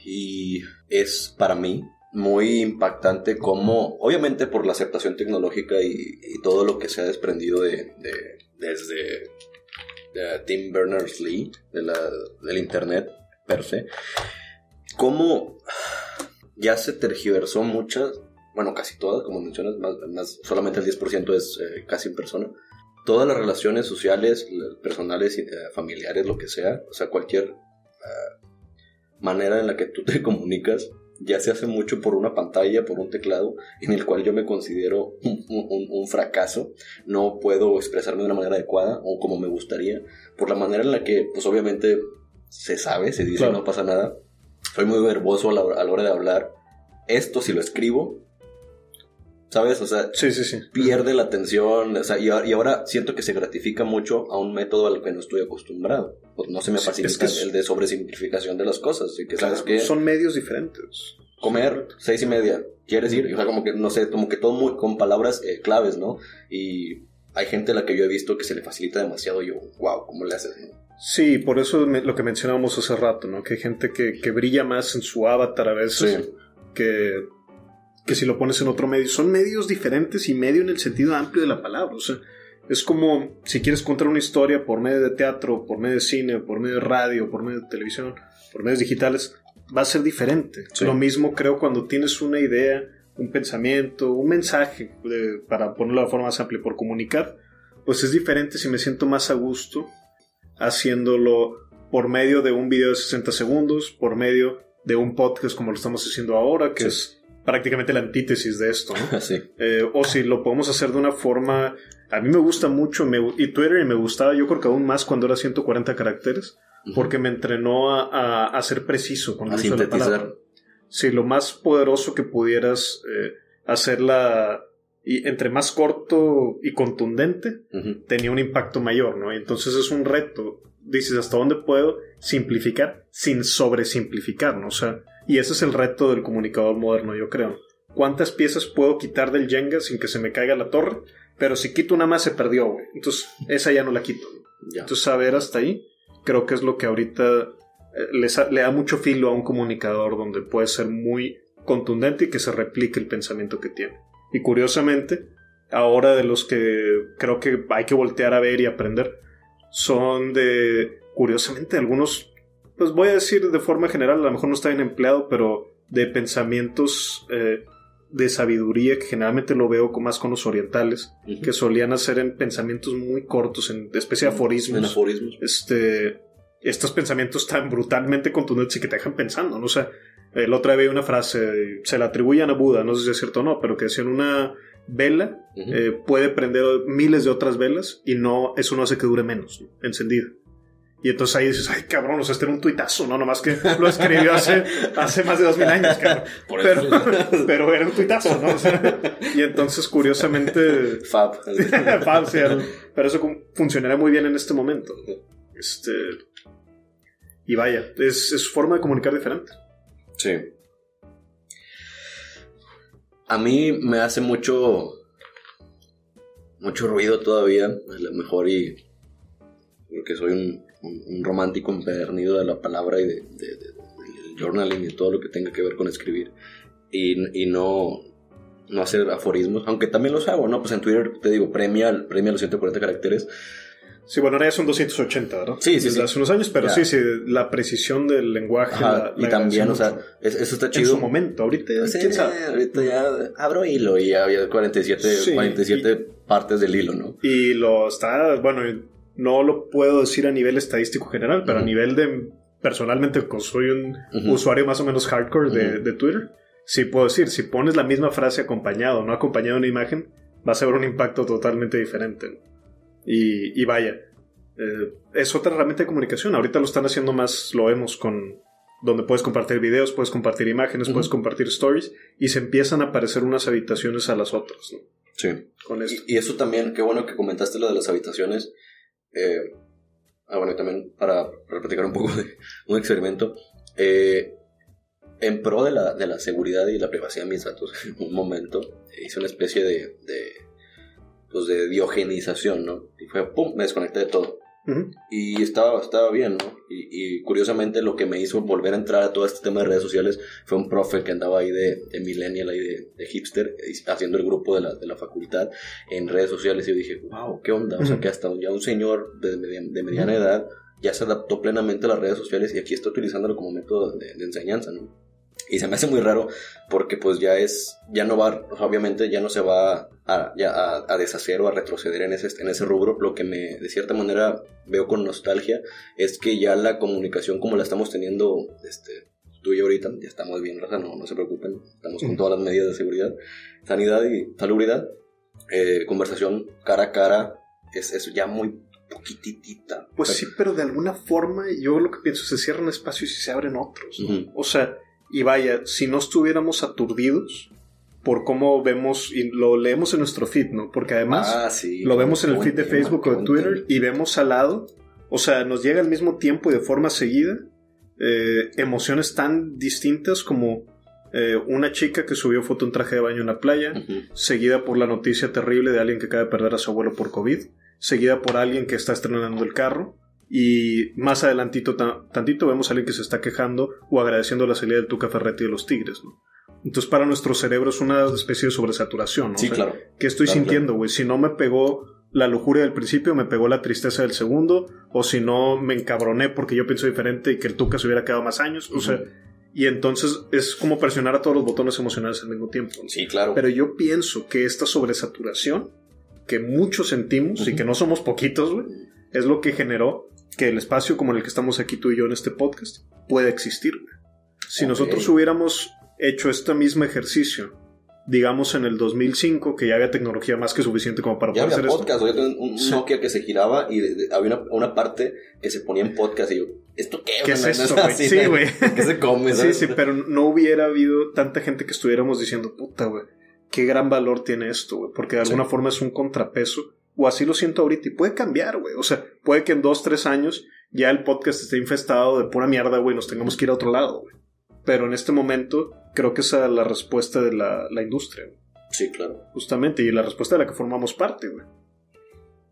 Y es para mí muy impactante como, obviamente por la aceptación tecnológica y, y todo lo que se ha desprendido de, de- desde de Tim Berners-Lee, de la- del Internet per se, cómo ya se tergiversó muchas, bueno, casi todas, como mencionas, más, solamente el 10% es eh, casi en persona. Todas las relaciones sociales, personales, eh, familiares, lo que sea, o sea, cualquier eh, manera en la que tú te comunicas ya se hace mucho por una pantalla, por un teclado, en el cual yo me considero un- un fracaso. No puedo expresarme de una manera adecuada o como me gustaría, por la manera en la que, pues obviamente, se sabe, se dice, Claro. no pasa nada. Soy muy verboso a la, a la hora de hablar. Esto, si lo escribo, ¿sabes? O sea, sí, sí, sí. pierde la atención, o sea, y, y ahora siento que se gratifica mucho a un método al que no estoy acostumbrado. Pues no se me facilita es que es- el de sobresimplificación de las cosas, y que Claro, sabes que son medios diferentes. comer seis y media, ¿quieres ir? O sea, como que, no sé, como que todo muy, con palabras eh, claves, ¿no? Y hay gente a la que yo he visto que se le facilita demasiado, y yo, wow, ¿cómo le haces? no? Sí, por eso me- lo que mencionábamos hace rato, ¿no? Que hay gente que, que brilla más en su avatar a veces Sí. que, que si lo pones en otro medio. Son medios diferentes y medio en el sentido amplio de la palabra. O sea, es como si quieres contar una historia por medio de teatro, por medio de cine, por medio de radio, por medio de televisión, por medios digitales, va a ser diferente. Sí. Lo mismo creo cuando tienes una idea, un pensamiento, un mensaje, de- para ponerlo de forma más amplia, por comunicar, pues es diferente si me siento más a gusto haciéndolo por medio de un video de 60 segundos, por medio de un podcast como lo estamos haciendo ahora, que Sí. es prácticamente la antítesis de esto, ¿no? Eh, o si lo podemos hacer de una forma... A mí me gusta mucho, me- y Twitter me gustaba, yo creo que aún más cuando era 140 caracteres, porque me entrenó a, a- a ser preciso con A uso de la palabra. Sí, lo más poderoso que pudieras eh, hacerla, y entre más corto y contundente, tenía un impacto mayor, ¿no? Y entonces es un reto. Dices, ¿hasta dónde puedo simplificar sin sobresimplificar, ¿no? O sea, y ese es el reto del comunicador moderno, yo creo. ¿Cuántas piezas puedo quitar del Jenga sin que se me caiga la torre? Pero si quito una más se perdió, güey. Entonces, esa ya no la quito. Ya. Entonces, saber hasta ahí, creo que es lo que ahorita eh, le, da mucho filo a un comunicador donde puede ser muy contundente y que se replique el pensamiento que tiene. Y curiosamente, ahora de los que creo que hay que voltear a ver y aprender, son de, curiosamente, algunos, pues voy a decir de forma general, a lo mejor no está bien empleado, pero de pensamientos eh, de sabiduría que generalmente lo veo con- más con los orientales, que solían hacer en pensamientos muy cortos, en especie de aforismos En aforismos. este, estos pensamientos tan brutalmente contundentes y que te dejan pensando, ¿no? O sea, el otro día vi una frase, se la atribuyen a Buda, no sé si es cierto o no, pero que decía en una, vela eh, puede prender miles de otras velas y no eso no hace que dure menos ¿no? encendida. Y entonces ahí dices, ay cabrón, o sea, este era un tuitazo, ¿no? Nomás que lo escribió hace, hace más de dos mil años, cabrón. Por Pero, pero era un tuitazo, ¿no? O sea, y entonces, curiosamente, Fab. Fab, sí, pero eso funcionaría muy bien en este momento. Este. Y vaya, es, es forma de comunicar diferente. Sí. A mí me hace mucho. Mucho ruido todavía. A lo mejor y. Porque soy un, romántico empedernido de la palabra y de, de- de- del journaling y todo lo que tenga que ver con escribir. Y, y no. No hacer aforismos, aunque también los hago, ¿no? Pues en Twitter te digo, premia, premia los 140 caracteres. Sí, bueno, ahora ya son 280, ¿verdad? Sí, sí, Desde sí. hace unos años, pero Ya. sí, sí, la precisión del lenguaje. Ajá, la- y también, o sea, es- eso está En chido. su momento, ahorita, Sí, quién sabe. ahorita ya abro hilo y ya había 47, Sí, 47 partes del hilo, ¿no? Y lo está, bueno, no lo puedo decir a nivel estadístico general, pero a nivel de, personalmente, como soy un usuario más o menos hardcore de, de Twitter, sí puedo decir, si pones la misma frase acompañado, no acompañado de una imagen, vas a ver un impacto totalmente diferente. Y, y vaya, eh, es otra herramienta de comunicación. Ahorita lo están haciendo más, lo vemos con donde puedes compartir videos, puedes compartir imágenes, Ujú. puedes compartir stories y se empiezan a aparecer unas habitaciones a las otras. ¿no? Sí. Con esto. Y, y eso también, qué bueno que comentaste lo de las habitaciones. Eh, ah, bueno, y también para, para platicar un poco de un experimento. eh, en pro de la, de la seguridad y la privacidad de mis datos, en un momento hice una especie de, de, pues de diogenización, ¿no? Y fue, pum, me desconecté de todo. Ujú. Y estaba, estaba bien, ¿no? Y, y curiosamente lo que me hizo volver a entrar a todo este tema de redes sociales fue un profe que andaba ahí de, de millennial, ahí de, de hipster, y haciendo el grupo de la, de la facultad en redes sociales. Y yo dije, wow, ¿qué onda? O sea, que hasta ya un señor de, de mediana edad ya se adaptó plenamente a las redes sociales y aquí está utilizándolo como método de enseñanza, ¿no? Y se me hace muy raro porque pues ya es, ya no va, obviamente ya no se va a, ya a, a deshacer o a retroceder en ese, en ese rubro. Lo que me, de cierta manera, veo con nostalgia es que ya la comunicación como la estamos teniendo, este, tú y yo ahorita, ya estamos bien, raza, no, no se preocupen, estamos con todas las medidas de seguridad, sanidad y salubridad, eh, conversación cara a cara, es, es ya muy poquititita. Pues sí, pero de alguna forma yo lo que pienso se cierran espacios y se abren otros. ¿no? Ujú. O sea, y vaya, si no estuviéramos aturdidos por cómo vemos y lo leemos en nuestro feed, ¿no? Porque además Ah, sí. lo vemos en el feed de Facebook o de Twitter y vemos al lado, o sea, nos llega al mismo tiempo y de forma seguida eh, emociones tan distintas como eh, una chica que subió foto en traje de baño en la playa, seguida por la noticia terrible de alguien que acaba de perder a su abuelo por COVID, seguida por alguien que está estrenando el carro, y más adelantito, ta- tantito, vemos a alguien que se está quejando o agradeciendo la salida del Tuca Ferretti de los Tigres, ¿no? Entonces, para nuestro cerebro es una especie de sobresaturación, ¿no? Sí, O sea, claro. ¿Qué estoy Claro, sintiendo, güey? Si no me pegó la lujuria del principio, me pegó la tristeza del segundo, o si no me encabroné porque yo pienso diferente y que el Tuca se hubiera quedado más años, o sea, y entonces es como presionar a todos los botones emocionales al mismo tiempo. ¿no? Sí, claro. Pero yo pienso que esta sobresaturación que muchos sentimos y que no somos poquitos, güey, es lo que generó que el espacio como en el que estamos aquí tú y yo en este podcast pueda existir. Si nosotros hubiéramos hecho este mismo ejercicio, digamos en el 2005, que ya había tecnología más que suficiente como para Ya poder había hacer podcast, o ya tenía un, Sí. Nokia que se giraba y de- de- había una, una parte que se ponía en podcast y yo, ¿esto qué? esto. ¿Qué es esto, güey? Sí, güey. ¿Qué se come? Sí, sabes? sí, pero no hubiera habido tanta gente que estuviéramos diciendo, puta, güey, qué gran valor tiene esto, güey, porque de Sí. alguna forma es un contrapeso, o así lo siento ahorita, y puede cambiar, güey, o sea, puede que en dos, tres años ya el podcast esté infestado de pura mierda, güey, nos tengamos que ir a otro lado, güey. Pero en este momento creo que esa es la respuesta de la, la industria, güey, Sí, claro. justamente, y la respuesta de la que formamos parte, güey.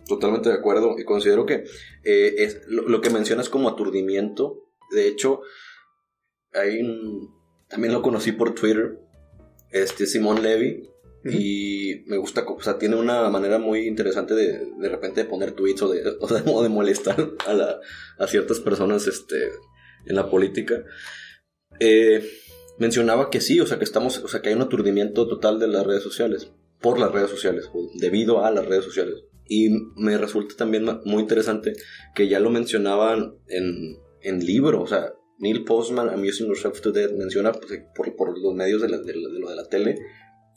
Totalmente de acuerdo. Y considero que eh, es lo, lo que mencionas como aturdimiento. De hecho, hay un- también lo conocí por Twitter. Este Simón Levy. Y me gusta, o sea, tiene una manera muy interesante de de repente de poner tweets o de, o molestar a, la- a ciertas personas este, en la política. Eh, mencionaba que sí, o sea, que estamos, o sea, que hay un aturdimiento total de las redes sociales, por las redes sociales, o debido a las redes sociales. Y me resulta también muy interesante que ya lo mencionaban en, en libro, o sea, Neil Postman, Amusing Yourself to Death, menciona pues, por, por los medios de lo de la tele,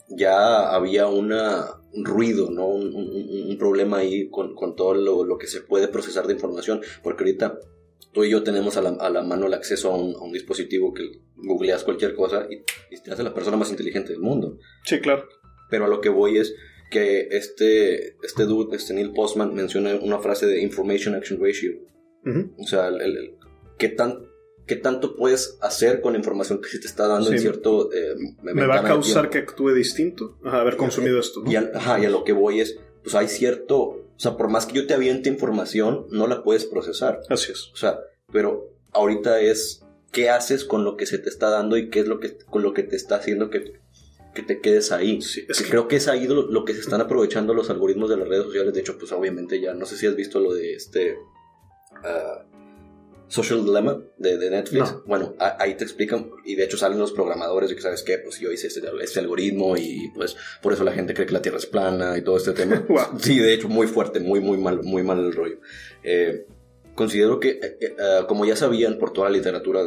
ya había una, un ruido, ¿no? Un, un- un problema ahí con, con todo lo, lo que se puede procesar de información, porque ahorita tú y yo tenemos a la, a la mano el acceso a un, a un dispositivo que googleas cualquier cosa y, y te hace la persona más inteligente del mundo. Sí, claro. Pero a lo que voy es que este, este dude, este Neil Postman, menciona una frase de Information Action Ratio. O sea, el, el- ¿qué, tan, ¿qué tanto puedes hacer con la información que se te está dando Sí. en cierto... eh, Me va a causar que actúe distinto ajá, haber consumido esto. ¿no? Y, al- ajá, y a lo que voy es, pues hay cierto... O sea, por más que yo te aviente información, no la puedes procesar. Así es. O sea, pero ahorita es qué haces con lo que se te está dando y qué es lo que con lo que te está haciendo que, que te quedes ahí. Sí, es Que que- Creo que es ahí lo, lo que se están aprovechando los algoritmos de las redes sociales. De hecho, pues obviamente ya no sé si has visto lo de este ah, Social Dilemma de, de Netflix. No. Bueno, a- ahí te explican y de hecho salen los programadores de que sabes qué, pues yo hice este, este algoritmo y pues por eso la gente cree que la Tierra es plana y todo este tema. Wow. Sí, de hecho muy fuerte, muy muy mal, muy mal el rollo. Eh, considero que, eh, eh, ah, como ya sabían por toda la literatura,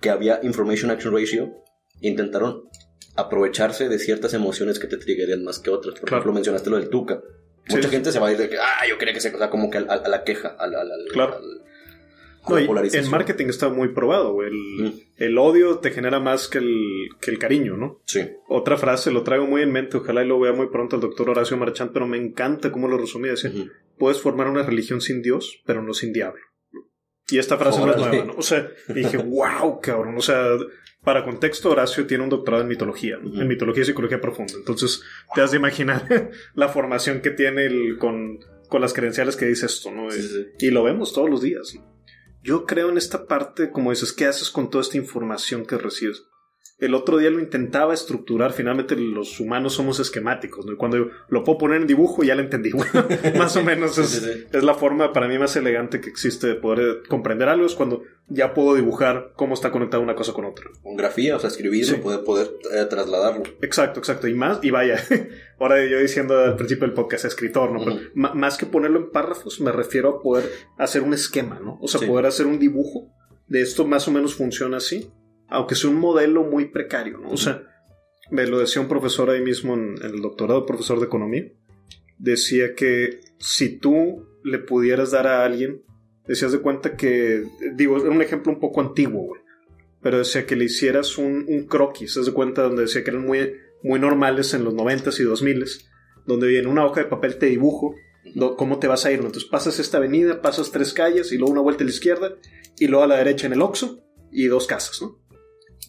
que había Information Action Ratio, intentaron aprovecharse de ciertas emociones que te triggerían más que otras. Por Claro. ejemplo, mencionaste lo del Tuca. Mucha sí. gente se va a ir de que, ah, yo quería que se, o sea, como que a, a- a la queja, al- Claro. al- a No, la y polarización. en marketing está muy probado, güey. El, Mm. el odio te genera más que el, que el cariño, ¿no? Sí, Otra frase, lo traigo muy en mente, ojalá y lo vea muy pronto el doctor Horacio Marchand, pero me encanta cómo lo resumía. Decía, Ujú. puedes formar una religión sin Dios, pero no sin diablo. Y esta frase no es Órale. nueva, ¿no? O sea, dije, wow, cabrón. O sea, para contexto, Horacio tiene un doctorado en mitología, en mitología y psicología profunda. Entonces, te has de imaginar la formación que tiene el- con, con las credenciales que dice esto, ¿no? Sí, sí. Y lo vemos todos los días. ¿no? Yo creo en esta parte, como dices, ¿qué haces con toda esta información que recibes? El otro día lo intentaba estructurar, finalmente los humanos somos esquemáticos, ¿no? Y cuando yo lo puedo poner en dibujo ya lo entendí. Bueno, más o menos es, Sí, sí, sí. es la forma para mí más elegante que existe de poder eh, comprender algo, es cuando ya puedo dibujar cómo está conectada una cosa con otra. Con grafía, o sea, escribirlo, poder, poder eh, trasladarlo. Exacto, exacto. Y más, y vaya, ahora yo diciendo al principio del podcast, escritor, ¿no? Pero más que ponerlo en párrafos, me refiero a poder hacer un esquema, ¿no? O sea, poder hacer un dibujo de esto más o menos funciona así, aunque sea un modelo muy precario, ¿no? O sea, me lo decía un profesor ahí mismo en, en el doctorado, profesor de economía, decía que si tú le pudieras dar a alguien, decías de cuenta que, digo, es un ejemplo un poco antiguo, güey, pero decía que le hicieras un, un croquis, ¿te das de cuenta? Donde decía que eran muy, muy normales en los 90s y 2000s, donde en una hoja de papel te dibujo cómo te vas a ir. Entonces pasas esta avenida, pasas tres calles y luego una vuelta a la izquierda y luego a la derecha en el Oxxo y dos casas, ¿no?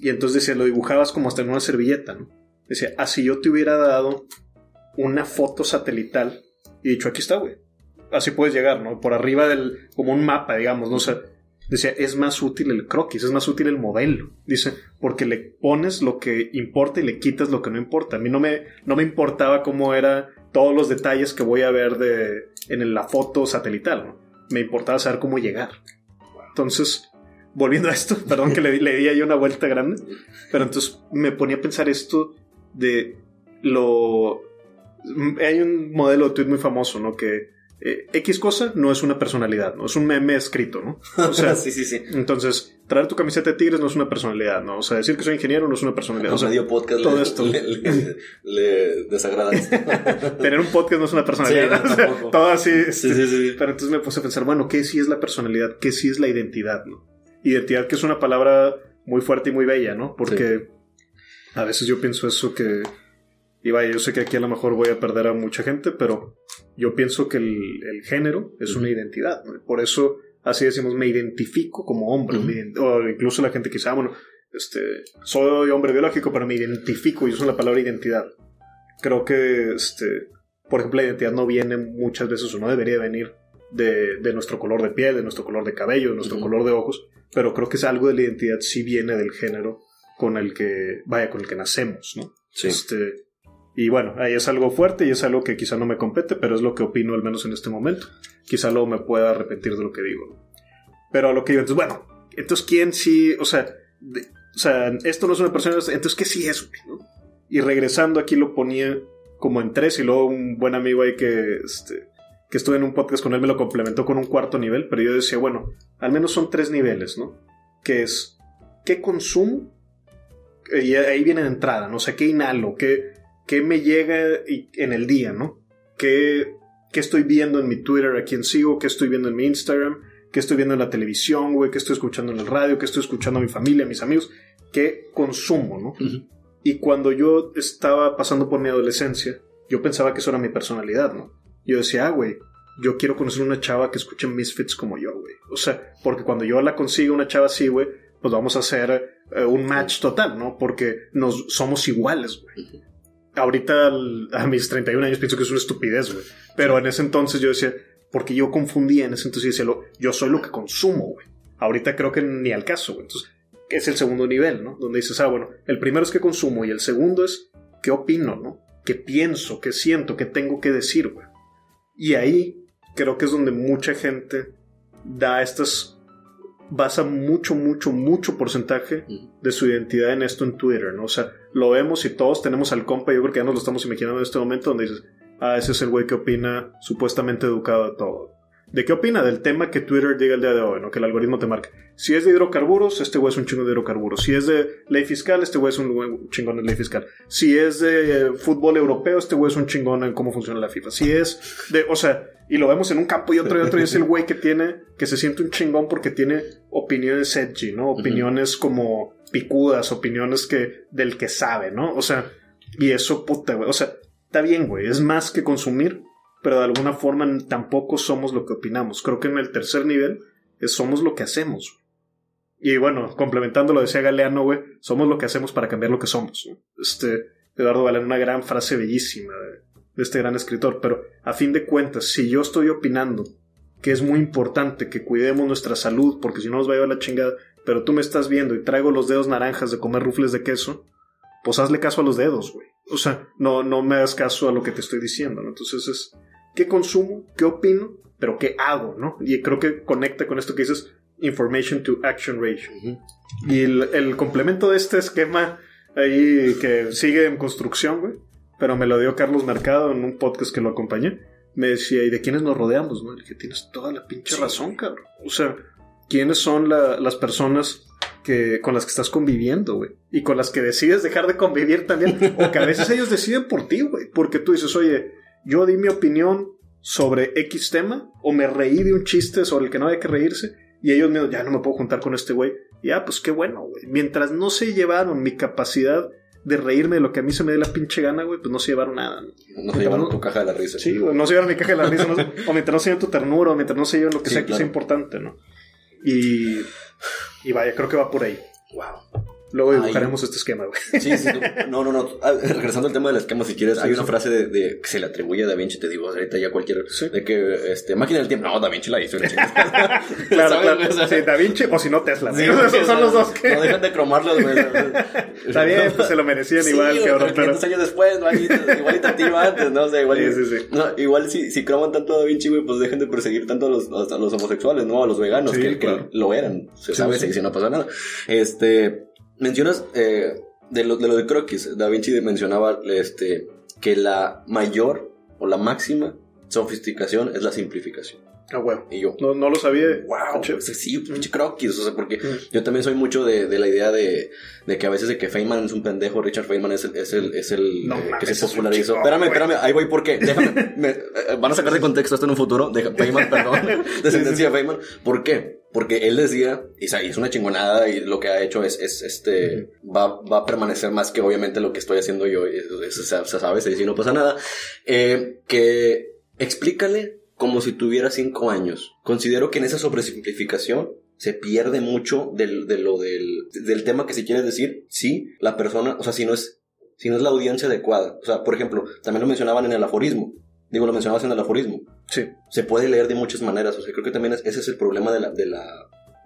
Y entonces decía, lo dibujabas como hasta en una servilleta, ¿no? Decía, así yo te hubiera dado una foto satelital y dicho, aquí está, güey. Así puedes llegar, ¿no? Por arriba del, como un mapa, digamos, ¿no? O decía, es más útil el croquis, es más útil el modelo. Dice, porque le pones lo que importa y le quitas lo que no importa. A mí no me, no me importaba cómo era todos los detalles que voy a ver de, en la foto satelital, ¿no? Me importaba saber cómo llegar. Entonces, volviendo a esto, perdón que le, le di ahí una vuelta grande, pero entonces me ponía a pensar esto de lo... Hay un modelo de tweet muy famoso, ¿no? Que eh, X cosa no es una personalidad, ¿no? Es un meme escrito, ¿no? O sea, sí, sí, sí. entonces, traer tu camiseta de tigres no es una personalidad, ¿no? O sea, decir que soy ingeniero no es una personalidad. O sea, medio podcast todo le, esto. le, le- le desagrada tener un podcast no es una personalidad. Sí, no, O sea, tampoco. todo así. este, Sí, sí, sí. Pero entonces me puse a pensar, bueno, ¿qué sí es la personalidad? ¿Qué sí es la identidad? ¿no? Identidad que es una palabra muy fuerte y muy bella, ¿no? Porque a veces yo pienso eso que... Y vaya, yo sé que aquí a lo mejor voy a perder a mucha gente, pero yo pienso que el, el género es una identidad. ¿no? Por eso así decimos, me identifico como hombre. O incluso la gente que dice, ah, bueno, este, soy hombre biológico, pero me identifico y uso la palabra identidad. Creo que, este, por ejemplo, la identidad no viene muchas veces o no debería venir de, de nuestro color de piel, de nuestro color de cabello, de nuestro color de ojos, pero creo que es algo de la identidad sí viene del género con el que, vaya, con el que nacemos, ¿no? Sí. Este, y bueno, ahí es algo fuerte y es algo que quizá no me compete, pero es lo que opino al menos en este momento. Quizá luego me pueda arrepentir de lo que digo. ¿no? Pero a lo que digo, entonces, bueno, entonces, ¿quién sí? O sea, de- o sea, esto no es una persona, entonces, ¿qué sí es? no? Y regresando aquí lo ponía como en tres y luego un buen amigo ahí que, este, que estuve en un podcast con él me lo complementó con un cuarto nivel, pero yo decía, bueno, al menos son tres niveles, ¿no? Que es, ¿qué consumo? Y ahí viene de entrada, ¿no? O sea, ¿qué inhalo? ¿Qué, qué me llega y- en el día, ¿no? ¿Qué, ¿Qué estoy viendo en mi Twitter, a quién sigo? ¿Qué estoy viendo en mi Instagram? ¿Qué estoy viendo en la televisión, güey? ¿Qué estoy escuchando en el radio? ¿Qué estoy escuchando a mi familia, a mis amigos? ¿Qué consumo, no? Y cuando yo estaba pasando por mi adolescencia, yo pensaba que eso era mi personalidad, ¿no? Yo decía, ah, güey, yo quiero conocer una chava que escuche Misfits como yo, güey. O sea, porque cuando yo la consiga una chava así, güey, pues vamos a hacer eh, un match total, ¿no? Porque nos somos iguales, güey. Ahorita a mis 31 años pienso que es una estupidez, güey. Pero en ese entonces yo decía, porque yo confundía en ese entonces decía, lo- yo soy lo que consumo, güey. Ahorita creo que ni al caso, güey. Entonces, es el segundo nivel, ¿no? Donde dices, ah, bueno, el primero es que consumo y el segundo es qué opino, ¿no? ¿Qué pienso? ¿Qué siento? ¿Qué tengo que decir, güey? Y ahí creo que es donde mucha gente da estas. basa mucho, mucho, mucho porcentaje de su identidad en esto en Twitter, ¿no? O sea, lo vemos y todos tenemos al compa, yo creo que ya nos lo estamos imaginando en este momento, donde dices, ah, ese es el güey que opina supuestamente educado de todo. ¿De qué opina? Del tema que Twitter diga el día de hoy, ¿no? Que el algoritmo te marca. Si es de hidrocarburos, este güey es un chingo de hidrocarburos. Si es de ley fiscal, este güey es un chingón en ley fiscal. Si es de eh, fútbol europeo, este güey es un chingón en cómo funciona la FIFA. Si es de, o sea, y lo vemos en un campo y otro y otro, y es el güey que tiene, que se siente un chingón porque tiene opiniones edgy, ¿no? Opiniones como picudas, opiniones que, del que sabe, ¿no? O sea, y eso, puta, güey. O sea, está bien, güey. Es más que consumir, pero de alguna forma tampoco somos lo que opinamos. Creo que en el tercer nivel es somos lo que hacemos. Y bueno, complementando lo decía Galeano, güey, somos lo que hacemos para cambiar lo que somos. Este, Eduardo Galeano, una gran frase bellísima de, de este gran escritor, pero a fin de cuentas, si yo estoy opinando que es muy importante que cuidemos nuestra salud, porque si no nos va a llevar la chingada, pero tú me estás viendo y traigo los dedos naranjas de comer rufles de queso, pues hazle caso a los dedos, güey. O sea, no, no me hagas caso a lo que te estoy diciendo, ¿no? Entonces es, ¿qué consumo? ¿Qué opino? Pero ¿qué hago, no? Y creo que conecta con esto que dices, information to action ratio. Y el, el complemento de este esquema ahí que sigue en construcción, güey, pero me lo dio Carlos Mercado en un podcast que lo acompañé. Me decía, ¿y de quiénes nos rodeamos? ¿no? Le dije, tienes toda la pinche razón, cabrón. O sea, ¿quiénes son la- las personas que, con las que estás conviviendo, güey? Y con las que decides dejar de convivir también. o que a veces ellos deciden por ti, güey. Porque tú dices, oye, yo di mi opinión sobre X tema, o me reí de un chiste sobre el que no hay que reírse, y ellos me ya no me puedo juntar con este güey. Y ah, pues qué bueno, güey. Mientras no se llevaron mi capacidad de reírme de lo que a mí se me dé la pinche gana, güey, pues no se llevaron nada. ¿no? No se llevaron tu caja de la risa. Sí, güey, no se llevan mi caja de la risa, no o mientras no se lleven tu ternura, o mientras no se lleven lo que Sí, sea que sea importante, ¿no? Y, y vaya, creo que va por ahí. Wow. Luego Ay. dibujaremos este esquema, güey. Sí, sí, no, no, no. Ah, regresando al tema del esquema, si quieres, hay una frase de, de- que se le atribuye a Da Vinci, te digo, ahorita ya cualquier. Sí. De que, este, máquina del tiempo. No, Da Vinci la hizo. la chingada. Claro, claro. O sea, Sí, Da Vinci o si no Tesla. sí, Esos son o los dos que. No dejan de cromarlos, güey. Está bien, pues se lo merecían igual, güey, cabrón, pero 500 pero. años después, ¿no? Igual, igual y tantito antes, ¿no? O sea, igual, Sí, sí, sí. No, igual si, si croman tanto a Da Vinci, güey, pues dejen de perseguir tanto a los, a los homosexuales, ¿no? A los veganos, que, que claro. lo eran. Se sabe, dice, no pasa nada. Este, mencionas, eh, de lo de, lo de croquis, Da Vinci mencionaba, este, que la mayor o la máxima sofisticación es la simplificación. Ah, bueno. Y yo, No, no lo sabía. Wow, pues sí, pinche croquis, o sea, porque Mm. yo también soy mucho de, de la idea de, de que a veces de que Feynman es un pendejo, Richard Feynman es el, es el, es el No eh, que se popularizó. espérame, espérame, ahí voy porque, déjame, me- eh, van a sacar de contexto esto en un futuro, Feynman, perdón, descendencia de Feynman, ¿por qué? Porque él decía, y es una chingonada y lo que ha hecho es, es este, va, va a permanecer más que obviamente lo que estoy haciendo yo, se, sabe, se dice no pasa nada, eh, que explícale como si tuviera cinco años. Considero que en esa sobresimplificación se pierde mucho del, de lo del, del tema que si quieres decir, sí, la persona, o sea, si no es, si no es la audiencia adecuada. O sea, por ejemplo, también lo mencionaban en el aforismo. Digo, lo mencionabas en el aforismo. Sí. Se puede leer de muchas maneras. O sea, creo que también es- ese es el problema de la, de la,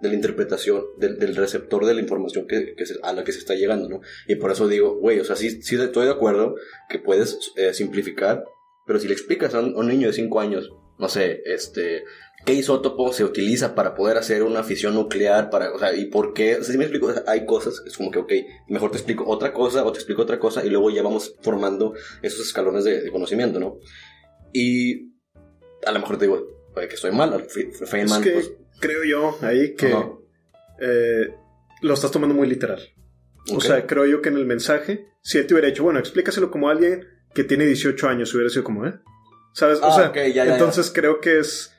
de la interpretación, del, del receptor de la información que, que se- a la que se está llegando, ¿no? Y por eso digo, güey, o sea, sí, sí estoy de acuerdo que puedes eh, simplificar, pero si le explicas a un, a un niño de 5 años, no sé, este, qué isótopo se utiliza para poder hacer una fisión nuclear, para, o sea, y por qué, o sea, si me explico, O sea, hay cosas, es como que, ok, mejor te explico otra cosa, o te explico otra cosa, y luego ya vamos formando esos escalones de, de conocimiento, ¿no? Y a lo mejor te digo, puede que estoy mal, Fe- Feynman, es que pues, creo yo ahí que eh, lo estás tomando muy literal. O sea, creo yo que en el mensaje, si él te hubiera dicho, bueno, explícaselo como alguien que tiene 18 años, hubiera sido como, ¿eh? ¿Sabes? Ah, o sea, okay, ya, ya, entonces ya. creo que es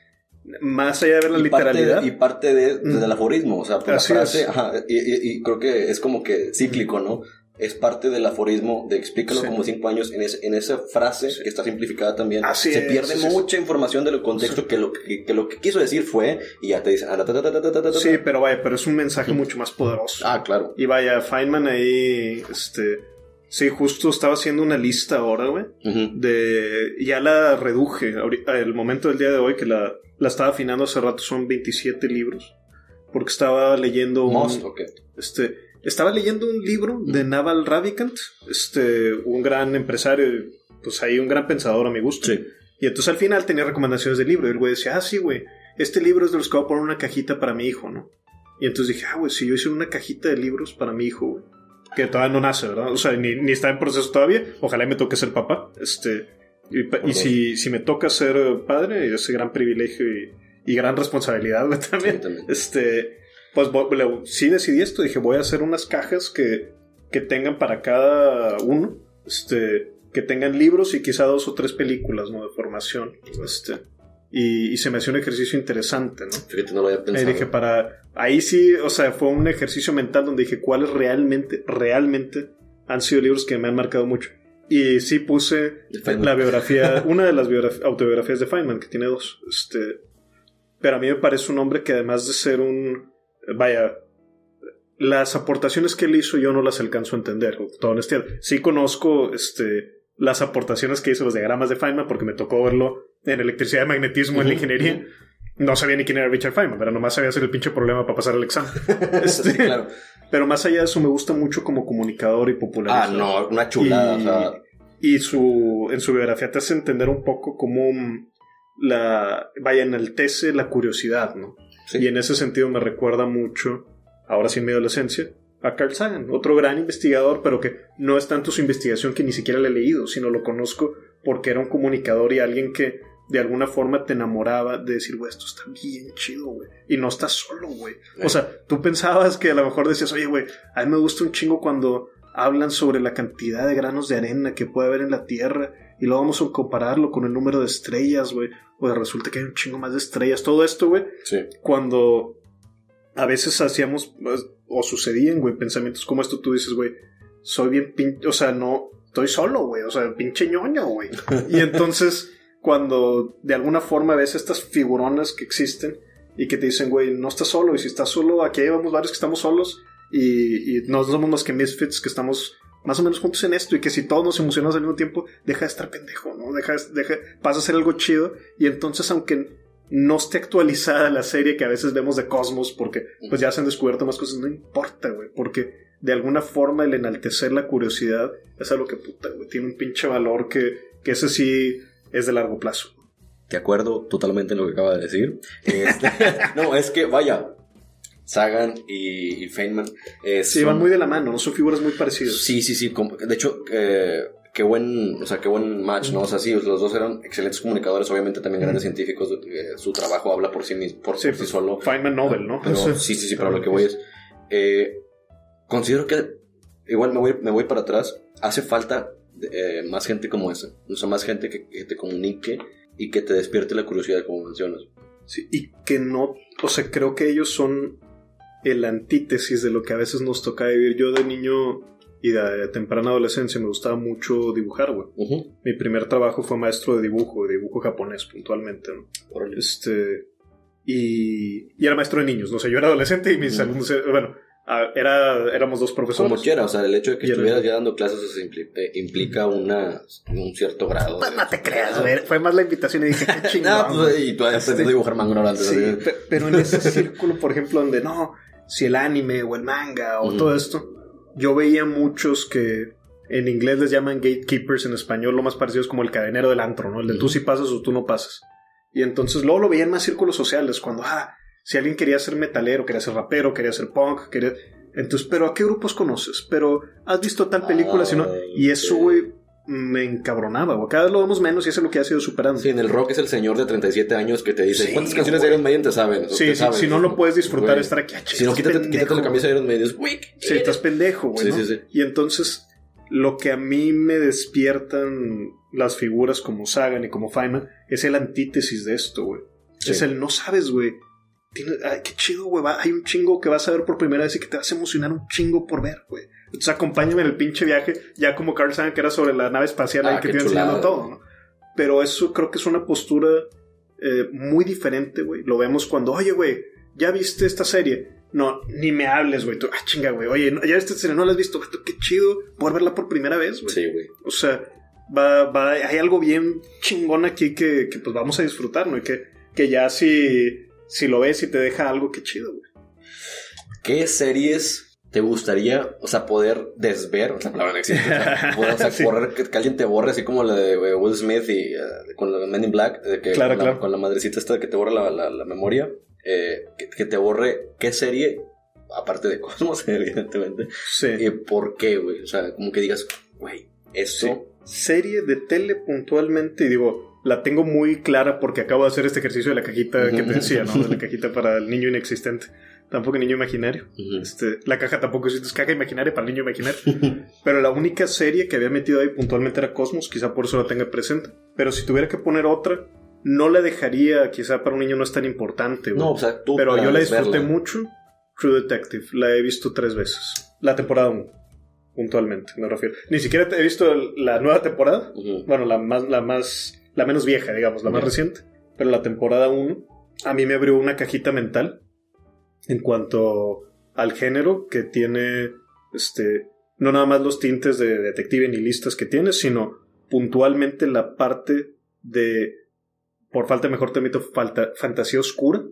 más allá de la y literalidad. Parte de, y parte de, mm. del aforismo, o sea, por Así la frase. Ajá, y, y, y, creo que es como que cíclico, ¿no? Es parte del aforismo de explícalo sí. como cinco años en, es, en esa frase sí. que está simplificada también. Así se es, pierde es, mucha información del contexto que, lo, que, que, lo que quiso decir fue y ya te dice. Ah, ta, ta, ta, sí, pero vaya, pero es un mensaje mm. mucho más poderoso. Ah, claro. Y vaya, Feynman ahí, este sí, justo estaba haciendo una lista ahora, güey, de, ya la reduje, el momento del día de hoy que la, la estaba afinando hace rato son 27 libros, porque estaba leyendo un, Most, este, estaba leyendo un libro de Naval Ravikant, este, un gran empresario, pues ahí un gran pensador a mi gusto. Sí. Y entonces al final tenía recomendaciones del libro. Y el güey decía, ah, sí, güey, este libro es de los que voy a poner una cajita para mi hijo, ¿no? Y entonces dije, ah, güey, si yo hice una cajita de libros para mi hijo, güey. Que todavía no nace, ¿verdad? O sea, ni, ni está en proceso todavía. Ojalá y me toque ser papá. Este, y, si, si me toca ser padre, ese gran privilegio y, y gran responsabilidad, también. Sí, también. Este, pues le- sí decidí esto. Dije, voy a hacer unas cajas que, que tengan para cada uno. Este, que tengan libros y quizá dos o tres películas, ¿no? De formación. Este, y, y se me hacía un ejercicio interesante, ¿no? Fíjate, no lo había Ahí pensado. dije, para. Ahí sí, o sea, fue un ejercicio mental donde dije cuáles realmente, realmente han sido libros que me han marcado mucho. Y sí puse la biografía, una de las biograf- autobiografías de Feynman, que tiene dos. Este, pero a mí me parece un hombre que además de ser un. Vaya. Las aportaciones que él hizo yo no las alcanzo a entender, con toda honestidad. Sí conozco este, las aportaciones que hizo los diagramas de Feynman porque me tocó verlo en electricidad y magnetismo en la ingeniería. No sabía ni quién era Richard Feynman, pero nomás sabía hacer el pinche problema para pasar el examen. Este, Sí, claro. Pero más allá de eso, me gusta mucho como comunicador y Ah, popularizador. no, una chulada, Y- o sea. Y su, en su biografía te hace entender un poco cómo mm, la, vaya, enaltece la curiosidad, ¿no? sí. Y en ese sentido me recuerda mucho, ahora sí en mi adolescencia, a Carl Sagan, otro gran investigador, pero que no es tanto su investigación que ni siquiera le he leído, sino lo conozco porque era un comunicador y alguien que de alguna forma te enamoraba de decir, güey, esto está bien chido, güey. Y no estás solo, güey. O sea, tú pensabas que a lo mejor decías, oye, güey, a mí me gusta un chingo cuando hablan sobre la cantidad de granos de arena que puede haber en la Tierra y luego vamos a compararlo con el número de estrellas, güey. O resulta que hay un chingo más de estrellas. Todo esto, güey, Sí. cuando a veces hacíamos pues, o sucedían, güey, pensamientos como esto, tú dices, güey, soy bien pinche, o sea, no, estoy solo, güey, o sea, pinche ñoño, güey. Y entonces, cuando de alguna forma ves estas figuronas que existen y que te dicen, güey, no estás solo, y si estás solo, aquí llevamos varios que estamos solos y, y no somos más que misfits que estamos más o menos juntos en esto y que si todos nos emocionamos al mismo tiempo, deja de estar pendejo, ¿no? Deja, deja, pasa a ser algo chido y entonces aunque no esté actualizada la serie que a veces vemos de Cosmos porque pues ya se han descubierto más cosas, no importa, güey, porque de alguna forma el enaltecer la curiosidad es algo que puta, güey, tiene un pinche valor que, que ese sí es de largo plazo. De acuerdo totalmente en lo que acaba de decir. Este, no, es que, vaya, Sagan y, y Feynman. eh, Sí, son- van muy de la mano, no son figuras muy parecidas. Sí, sí, sí. De hecho, eh, qué buen, o sea, qué buen match, ¿no? O sea, sí, los dos eran excelentes comunicadores, obviamente también grandes científicos. eh, su trabajo habla por sí mismo, por Sí, por sí solo. Feynman Nobel, ¿no? Pero sí, sí, sí, pero lo que voy es. eh, considero que. Igual me voy, me voy para atrás. Hace falta eh, más gente como esa. O sea, más gente que, que te comunique y que te despierte la curiosidad, como mencionas. Sí, y que no, o sea, creo que ellos son el antítesis de lo que a veces nos toca vivir. Yo de niño y de temprana adolescencia me gustaba mucho dibujar, güey. Mi primer trabajo fue maestro de dibujo, de dibujo japonés puntualmente, ¿no? Este, y, y era maestro de niños, no sé, yo era adolescente y mis Ujú. alumnos, eh, bueno, era, éramos dos profesores. Como quiera, o sea, el hecho de que estuvieras ya dando clases o sea, impli- eh, implica una, un cierto grado. Pues de- no te creas, güey, fue más la invitación y dije, qué chingón. Ah, pues, y tú aprendiendo Este, a dibujar manga antes. Sí, pero en ese círculo, por ejemplo, donde no, si el anime o el manga o todo esto, yo veía muchos que en inglés les llaman gatekeepers, en español lo más parecido es como el cadenero del antro, ¿no? El de tú Ujú. sí pasas o tú no pasas. Y entonces luego lo veía en más círculos sociales, cuando, ah, si alguien quería ser metalero, quería ser rapero, quería ser punk, quería... Entonces, pero ¿a qué grupos conoces? Pero ¿has visto tal película? Si no... Ah, Y eso, güey, me encabronaba, güey. Cada vez lo vemos menos y eso es lo que ha sido superando. Sí, en el rock es el señor de 37 años que te dice, Sí, ¿cuántas canciones de güey. Iron Maiden te saben? Sí, Te sí, sabes. si no lo puedes disfrutar, Güey. estar aquí. ah, Si no, quítate, pendejo, quítate la camisa de Iron Maiden. "Güey, Sí, estás pendejo, güey. Sí, ¿no? sí, sí. Y entonces, lo que a mí me despiertan las figuras como Sagan y como Feynman es el antítesis de esto, güey. Es el no sabes, güey. Tiene- ay, qué chido, güey. Hay un chingo que vas a ver por primera vez y que te vas a emocionar un chingo por ver, güey. Entonces, acompáñame en el pinche viaje, ya como Carl Sagan, que era sobre la nave espacial Ah, ahí que te iba enseñando todo, ¿no? Pero eso creo que es una postura eh, muy diferente, güey. Lo vemos cuando, oye, güey, ¿ya viste esta serie? No, ni me hables, güey. Tú, ah, chinga, güey. Oye, ¿no- ¿ya viste esta serie? ¿No la has visto? Qué chido poder verla por primera vez, güey. Sí, güey. O sea, va, va, hay algo bien chingón aquí que, que, pues vamos a disfrutar, ¿no? Y que, que ya si, si lo ves y te deja algo, qué chido, güey. ¿Qué series te gustaría, o sea, poder desver? O sea, la palabra no existe. O sea, poder, o sea, Sí. correr, que, que alguien te borre, así como la de eh, Will Smith y eh, con la Men in Black, de que Claro, con, la, claro. con la madrecita esta que te borra la, la- la memoria, eh, que, que te borre qué serie, aparte de Cosmos, evidentemente, Sí. y por qué, güey. O sea, como que digas, güey, eso. Serie de tele puntualmente, y digo, la tengo muy clara porque acabo de hacer este ejercicio de la cajita que te decía, ¿no? De la cajita para el niño inexistente. Tampoco niño imaginario. Ujú. Este, la caja tampoco existe, es caja imaginaria para el niño imaginario. Pero la única serie que había metido ahí puntualmente era Cosmos, quizá por eso la tenga presente. Pero si tuviera que poner otra, no la dejaría, quizá para un niño no es tan importante. güey. No, o sea, tú. Pero yo la disfruté desverla. mucho. True Detective, la he visto tres veces. La temporada 1, puntualmente, me refiero. Ni siquiera he visto el- la nueva temporada. Ujú. Bueno, la más, la más, la menos vieja, digamos, la más reciente. Pero la temporada 1 a mí me abrió una cajita mental en cuanto al género que tiene, este, no nada más los tintes de detective ni listas que tiene, sino puntualmente la parte de, por falta de mejor término, falta, fantasía oscura,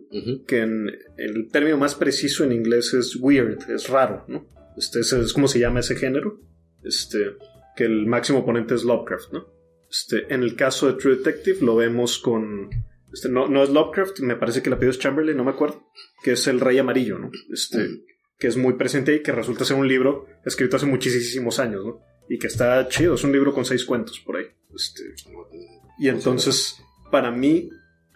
que en el término más preciso en inglés es weird, es raro, ¿no? Este es, es como se llama ese género, este, que el máximo oponente es Lovecraft, ¿no? Este, en el caso de True Detective lo vemos con, este, no, no es Lovecraft, me parece que el apellido es Chamberlain, no me acuerdo, que es el Rey Amarillo, ¿no? Este, que es muy presente y que resulta ser un libro escrito hace muchísimos años, ¿no? Y que está chido, es un libro con seis cuentos por ahí. Este, y entonces, para mí,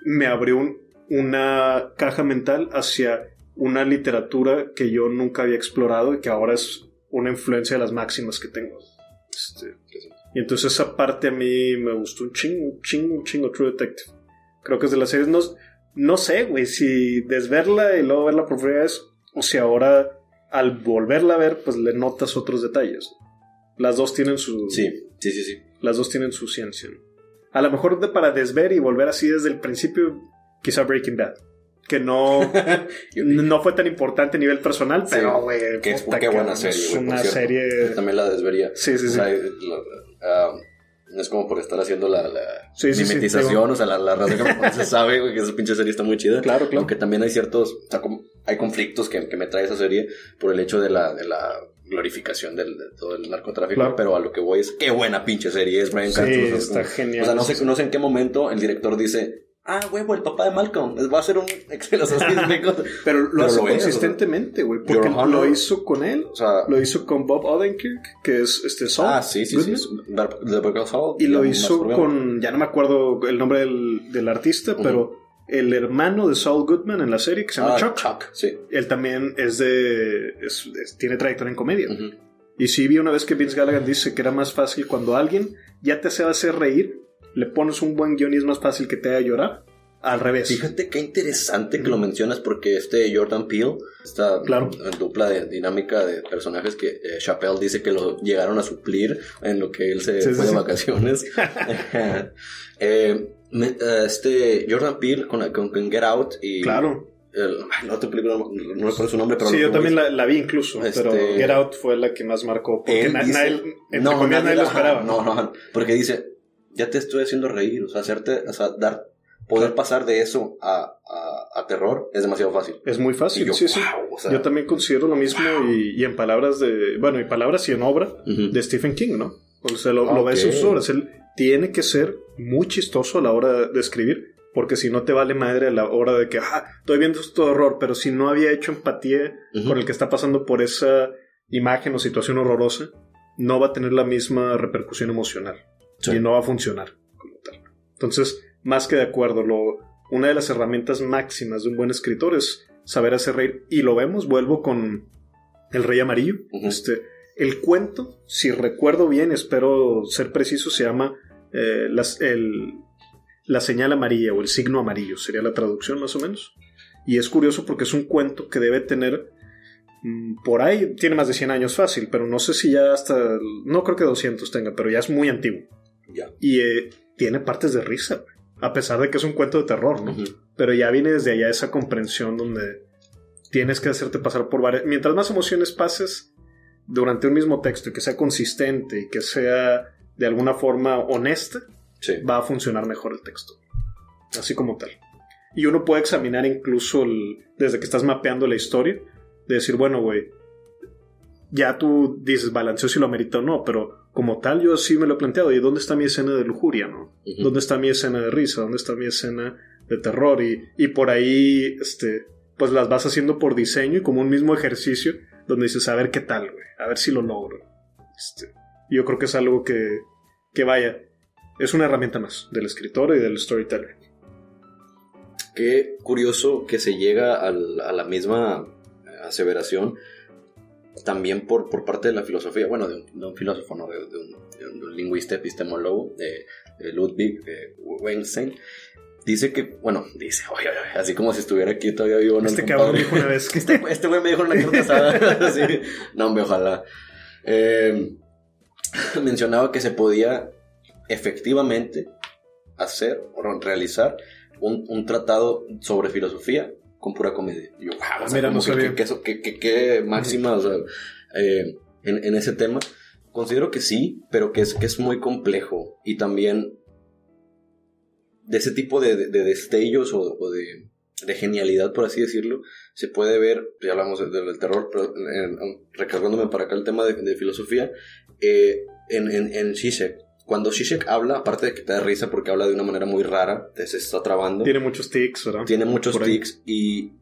me abrió un- una caja mental hacia una literatura que yo nunca había explorado y que ahora es una influencia de las máximas que tengo. Este, y entonces esa parte a mí me gustó un chingo, un chingo, un chingo True Detective. Creo que es de las series, no, no sé, güey, si desverla y luego verla por primera vez, o si ahora al volverla a ver, pues le notas otros detalles. Las dos tienen su... Sí, sí, sí, sí. Las dos tienen su ciencia. A lo mejor de- para desver y volver así desde el principio, quizá Breaking Bad. Que no, no fue tan importante a nivel personal, Sí, pero, güey, que es- puta, qué buena serie, Es una serie. Yo también la desvería. Sí, sí, O sí. sea, lo- no es como por estar haciendo la, la Sí, sí, sí, mimetización, o sea, la, la que me conoce sabe güey, que esa pinche serie está muy chida. Claro, claro. Aunque también hay ciertos, o sea, como- hay conflictos que, que me trae esa serie por el hecho de la, de la glorificación del, de todo el narcotráfico, Claro. pero a lo que voy es qué buena pinche serie es Brian Sí, sea, es está genial. O sea, no sé, no sé en qué momento el director dice, ah, huevo, el papá de Malcolm, va a ser un explico. Pero lo Pero hace consistentemente, güey. Porque lo hizo con él. O sea, Lo hizo con Bob Odenkirk, que es este Saul ah, sí, sí, sí. Y lo hizo con, ya no me acuerdo el nombre del, del artista, pero el hermano de Saul Goodman en la serie, que se llama Ah, Chuck, Chuck, sí. él también es de. es- es- tiene trayectoria en comedia. Y sí vi una vez que Vince Gallagher dice que era más fácil cuando alguien ya te hace hacer reír, le pones un buen guion y es más fácil que te haga llorar. Al revés. Fíjate qué interesante que lo mencionas porque este Jordan Peele, esta Claro. dupla de dinámica de personajes que eh, Chappelle dice que lo llegaron a suplir en lo que él se Sí, sí, fue de sí. vacaciones. Eh, eh, este Jordan Peele con, con, con Get Out y Claro. el, la otra película no, no recuerdo su nombre, pero Sí, yo también la, la vi incluso, Este- pero Get Out fue la que más marcó. Porque Él na- dice- nadie lo ajá, esperaba. No, no, porque dice, ya te estoy haciendo reír, o sea, hacerte, o sea, dar, poder pasar de eso a, a, a terror es demasiado fácil. Es muy fácil, yo, sí, sí. wow, o sea, Yo también considero lo mismo y, y en palabras de, bueno, y palabras y en obra de Stephen King, ¿no? O sea, lo, lo Ok. ves en sus obras. Él tiene que ser muy chistoso a la hora de escribir, porque si no te vale madre a la hora de que, ah, estoy viendo esto de horror, pero si no había hecho empatía con el que está pasando por esa imagen o situación horrorosa, no va a tener la misma repercusión emocional Sí. y no va a funcionar como tal. Entonces, más que de acuerdo, lo, una de las herramientas máximas de un buen escritor es saber hacer reír. Y lo vemos, vuelvo con El Rey Amarillo. Este, el cuento, si recuerdo bien, espero ser preciso, se llama eh, las- el- La señal amarilla o el signo amarillo, sería la traducción más o menos. Y es curioso porque es un cuento que debe tener mm, por ahí, tiene más de 100 años fácil, pero no sé si ya hasta, no creo que 200 tenga, pero ya es muy antiguo. Y eh, tiene partes de risa, güey, a pesar de que es un cuento de terror, ¿no? Pero ya viene desde allá esa comprensión donde tienes que hacerte pasar por varias... Mientras más emociones pases durante un mismo texto y que sea consistente y que sea de alguna forma honesta, Sí. va a funcionar mejor el texto. Así como tal. Y uno puede examinar incluso el- desde que estás mapeando la historia, de decir, bueno, güey, ya tú dices, balanceo si lo amerita o no, pero como tal yo sí me lo he planteado, ¿y dónde está mi escena de lujuria, no? ¿Dónde está mi escena de risa? ¿Dónde está mi escena de terror? Y, y por ahí, este, pues las vas haciendo por diseño y como un mismo ejercicio, donde dices, a ver qué tal, güey, a ver si lo logro. Este, yo creo que es algo que, que vaya, es una herramienta más del escritor y del storyteller. Qué curioso que se llega al- a la misma aseveración también por, por parte de la filosofía, bueno, de un, de un filósofo, no, de, de un, de lingüista epistemólogo, de, Ludwig Wittgenstein. Dice que, bueno, dice, oye, oye, así como si estuviera aquí todavía vivo. ¿no? Este cabrón dijo una vez que Este, este güey me dijo en la carta asada. Sí. No, hombre, ojalá. Eh, mencionaba que se podía efectivamente hacer o realizar un, un tratado sobre filosofía con pura comedia. Y yo, wow, o sea, mira, no que- que, que que- máxima, o sea, eh, en, en ese tema. Considero que sí, pero que es, que es muy complejo. Y también de ese tipo de, de- de destellos o, o de, de genialidad, por así decirlo, se puede ver, ya hablamos de- del terror, pero en- recargándome para acá el tema de, de filosofía, eh, en, en, en Zizek. Cuando Zizek habla, aparte de que te da risa porque habla de una manera muy rara, se está trabando, tiene muchos tics, ¿verdad? tiene muchos Por ahí. tics y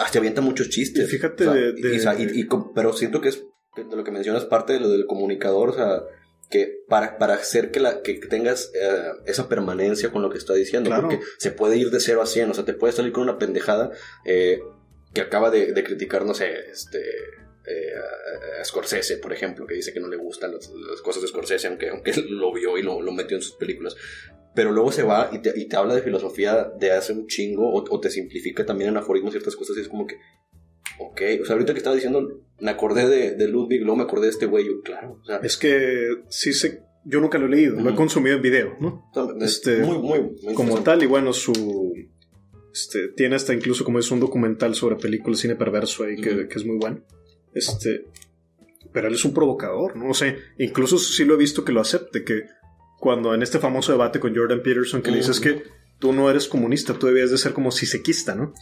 ah, se avienta muchos chistes. Y fíjate O sea, de- y- de- y- o sea, y- y com- pero siento que es de lo que mencionas parte de lo del comunicador, o sea, que para, para hacer que, la, que tengas eh, esa permanencia con lo que está diciendo, Claro. porque se puede ir de 0 a 100, o sea, te puede salir con una pendejada eh, que acaba de, de criticar, no sé, este... eh, a- a Scorsese, por ejemplo, que dice que no le gustan las, las cosas de Scorsese, aunque, aunque lo vio y lo, lo metió en sus películas pero luego se va y te, y te habla de filosofía de hace un chingo o, o te simplifica también en aforismos ciertas cosas y es como que, ok, o sea, ahorita que estaba diciendo, me acordé de, de Ludwig, luego me acordé de este güey, yo, claro, o sea, Es que sí sé, yo nunca lo he leído, lo he consumido en video, ¿no? es este, muy, muy, muy Como tal, y bueno, su... Este, tiene hasta incluso como es un documental sobre películas, cine perverso ahí, que, Ujú. que es muy bueno. Este, pero él es un provocador, ¿no? O sea, incluso sí lo he visto que lo acepte, que cuando en este famoso debate con Jordan Peterson, que le dices que tú no eres comunista, tú debías de ser como sisequista, ¿no?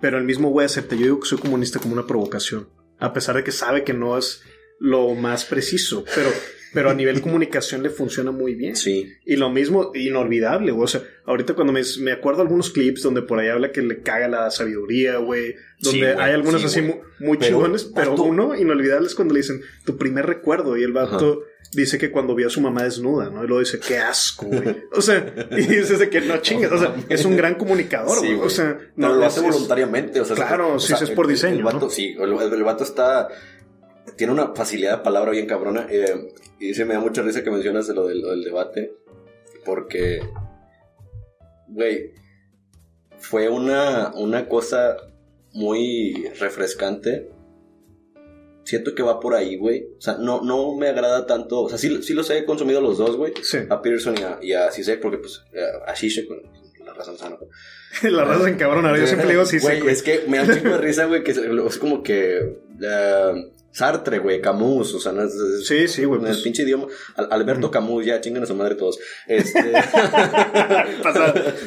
Pero el mismo güey acepta, yo digo que soy comunista como una provocación, a pesar de que sabe que no es lo más preciso, pero, pero a nivel comunicación le funciona muy bien. Sí, Y lo mismo, inolvidable, güey. O sea, ahorita cuando me, me acuerdo algunos clips donde por ahí habla que le caga la sabiduría, güey. Donde Sí, güey, hay algunos sí, así güey. muy, Pero, chingones, pero uno inolvidable es cuando le dicen tu primer recuerdo. Y el vato dice que cuando vio a su mamá desnuda, ¿no? Y luego dice, qué asco, güey. O sea, y dices de que no chingas. O sea, es un gran comunicador, Sí, güey. O sea, no lo hace es- voluntariamente, o sea, Claro, o sí, sea, sí es por el- diseño, El, vato, ¿no? sí, el, el- el vato está, tiene una facilidad de palabra bien cabrona, eh, y se me da mucha risa que mencionas de lo del, lo del debate, porque, güey, fue una, una cosa muy refrescante. Siento que va por ahí, güey. O sea, no, no me agrada tanto. O sea, sí, sí los he consumido los dos, güey. Sí. A Peterson y a, y a porque pues a- a con la razón sana. La raza en cabrón. Yo siempre le digo sí, Güey, es que me da un chingo de risa, güey, que es es como que. eh, Sartre, güey, Camus, o sea, no es, Sí, sí, güey, en pues. el pinche idioma. Al- Alberto Camus, ya chingan a su madre todos. Este.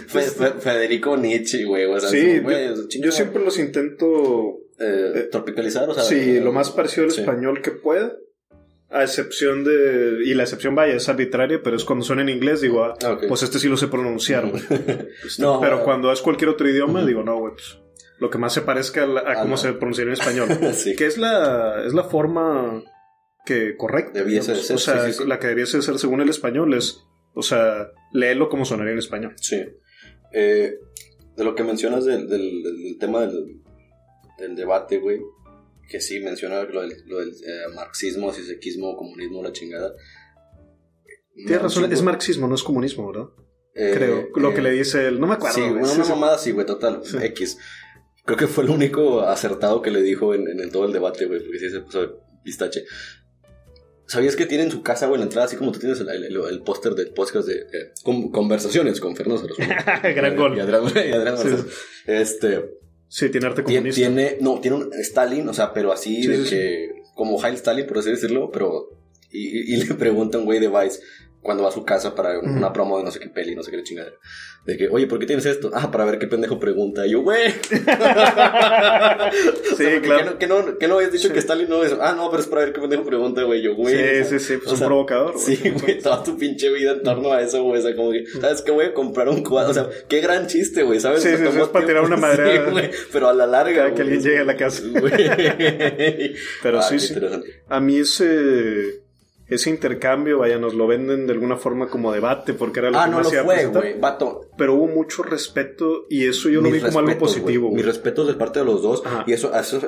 Federico Nietzsche, güey, o sea, Sí, güey, yo, siempre los intento eh, tropicalizar, o sea. Sí, eh, lo más parecido al sí. español que pueda. A excepción de. Y la excepción, vaya, es arbitraria, pero es cuando son en inglés, digo, ah, Ah, pues este sí lo sé pronunciar, güey. No, pero cuando es cualquier otro idioma, digo, no, güey, pues. Lo que más se parezca a, la- a Ah, cómo no. se pronunciaría en español. Sí. Que es la, es la forma que correcta. Debiese de ser, O sea, sí, sí, sí. la que debiese de ser según el español es, o sea, léelo como sonaría en español. Sí. Eh, de lo que mencionas del, del- tema del, del debate, güey, que sí menciona lo del, lo del, eh, marxismo, sisequismo, comunismo, la chingada. Tienes No, razón, es marxismo, no es comunismo, ¿verdad? Eh, Creo. Lo eh, que le dice él, no me acuerdo. Sí, güey. una, Sí, sí. mamada así, güey, total. Sí. X. Creo que fue lo único acertado que le dijo en, en, en todo el debate, güey, porque sí se puso pistache. ¿Sabías que tiene en su casa, güey, en la entrada, así como tú tienes el, el- el- póster del podcast de eh, con- conversaciones con Fernando? Gran gol. Y Adrián, y Adrián Sí. Este, Sí, tiene arte comunista. tiene, no, tiene un Stalin, o sea, pero así Sí, de sí, que, como Heil Stalin, por así decirlo, pero, y, y- le pregunta un güey de Vice cuando va a su casa para una promo de no sé qué peli, no sé qué chingadera, de que, oye, ¿por qué tienes esto? Ah, para ver qué pendejo pregunta. Y yo, güey. Sí, ¿Que claro. no, que no, que no habías dicho Sí. que Stalin no es. Ah, no, pero es para ver qué pendejo pregunta, güey. Yo, güey. Sí, o sea, sí, sí, pues o un sea, provocador. güey. Sí, güey, toda tu pinche vida en torno a eso, güey. O sea, como que, ¿sabes qué? Voy a comprar un cuadro. O sea, qué gran chiste, güey, ¿sabes? Sí, O sea, sí, sí, es para tirar una madre. Sí, güey, pero a la larga. Cada que güey. alguien llegue a la casa. Güey. Pero Ah, sí, qué sí. A mí ese, ese intercambio, vaya, nos lo venden de alguna forma como debate, porque era lo Ah, que no lo hacía fue, güey. Vato. Pero hubo mucho respeto y eso yo lo vi como algo positivo. Mis respetos de parte de los dos. Ajá. Y eso, a, eso-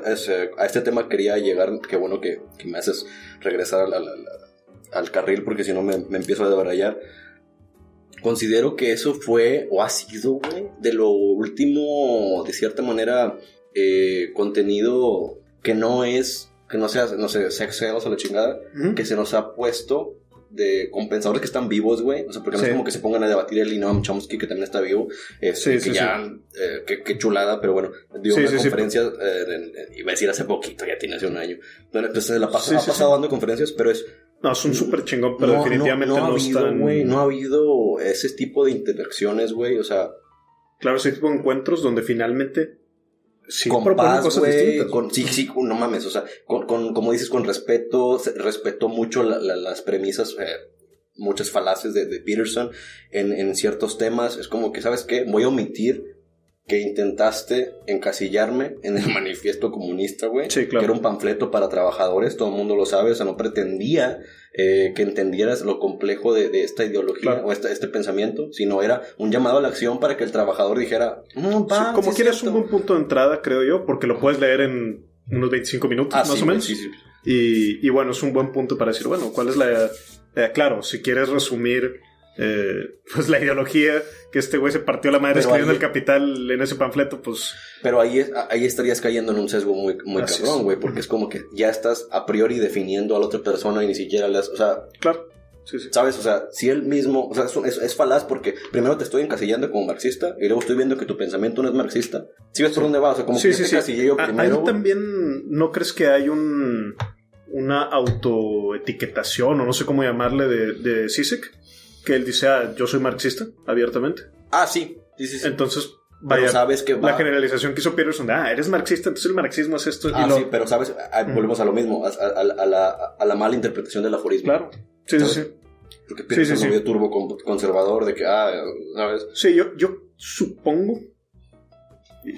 a este tema quería llegar. Qué bueno que, que me haces regresar al, al- al- carril, porque si no me, me empiezo a desbarallar. Considero que eso fue, o ha sido, güey, de lo último, de cierta manera, eh, contenido que no es, que no sea, no sé, sex sales a la chingada, Ujú. que se nos ha puesto de compensadores que están vivos, güey. O sea, porque no Sí. es como que se pongan a debatir el Noam Chomsky, que también está vivo. Este, Sí, que sí, ya, eh, qué, qué chulada, pero bueno, dio una conferencia, eh, en- en- iba a decir hace poquito, ya tiene hace un año. Bueno, Entonces la pasa- ha pasado dando conferencias, pero es. No, es un súper chingón, pero no, definitivamente no, no, no ha habido, están... güey, no ha habido ese tipo de interacciones, güey. O sea, Claro, ese tipo de encuentros donde finalmente sí con paz, cosas güey, distintas. con- sí, sí, no mames, o sea, con, con- como dices, con respeto, respetó mucho la- la- las premisas, eh, muchas falacias de, de Peterson en, en ciertos temas, es como que, ¿sabes qué? Voy a omitir que intentaste encasillarme en el manifiesto comunista, güey, Sí, claro. que era un panfleto para trabajadores, todo el mundo lo sabe, o sea, no pretendía eh, que entendieras lo complejo de, de esta ideología Claro. o esta- este pensamiento, sino era un llamado a la acción para que el trabajador dijera, "Mm, Sí, va, como sí es quieres cierto". un buen punto de entrada, creo yo, porque lo puedes leer en unos 25 minutos, Ah, más sí, o menos. sí, sí. Y, y bueno, es un buen punto para decir, bueno, ¿cuál es la... eh, claro, si quieres resumir eh, pues la ideología que este güey se partió la madre escribiendo el capital en ese panfleto, pues Pero ahí, ahí estarías cayendo en un sesgo muy, muy cabrón, güey, porque es como que ya estás a priori definiendo a la otra persona y ni siquiera le has, o sea, claro. Sí, sí. ¿sabes? O sea, si él mismo, o sea, es, es- falaz porque primero te estoy encasillando como marxista y luego estoy viendo que tu pensamiento no es marxista. ¿Sí ves por dónde va? O sea, como Sí, que te encasillé yo primero. Ahí también, ¿no crees que hay un una autoetiquetación o no sé cómo llamarle de, de Sisek? Que él dice, ah, yo soy marxista, abiertamente. Ah, sí, sí, sí. sí. Entonces, Pero vaya, sabes que va... la generalización que hizo Peterson de, ah, eres marxista, entonces el marxismo es esto. Ah, y lo- sí, pero sabes, volvemos a lo mismo, a, a- a- a la, a la mala interpretación del aforismo. Claro. Sí, sí, ¿Sabes? sí. Porque Peterson Sí, sí, sí. turbo con- conservador de que, ah, ¿sabes? Sí, yo, yo supongo,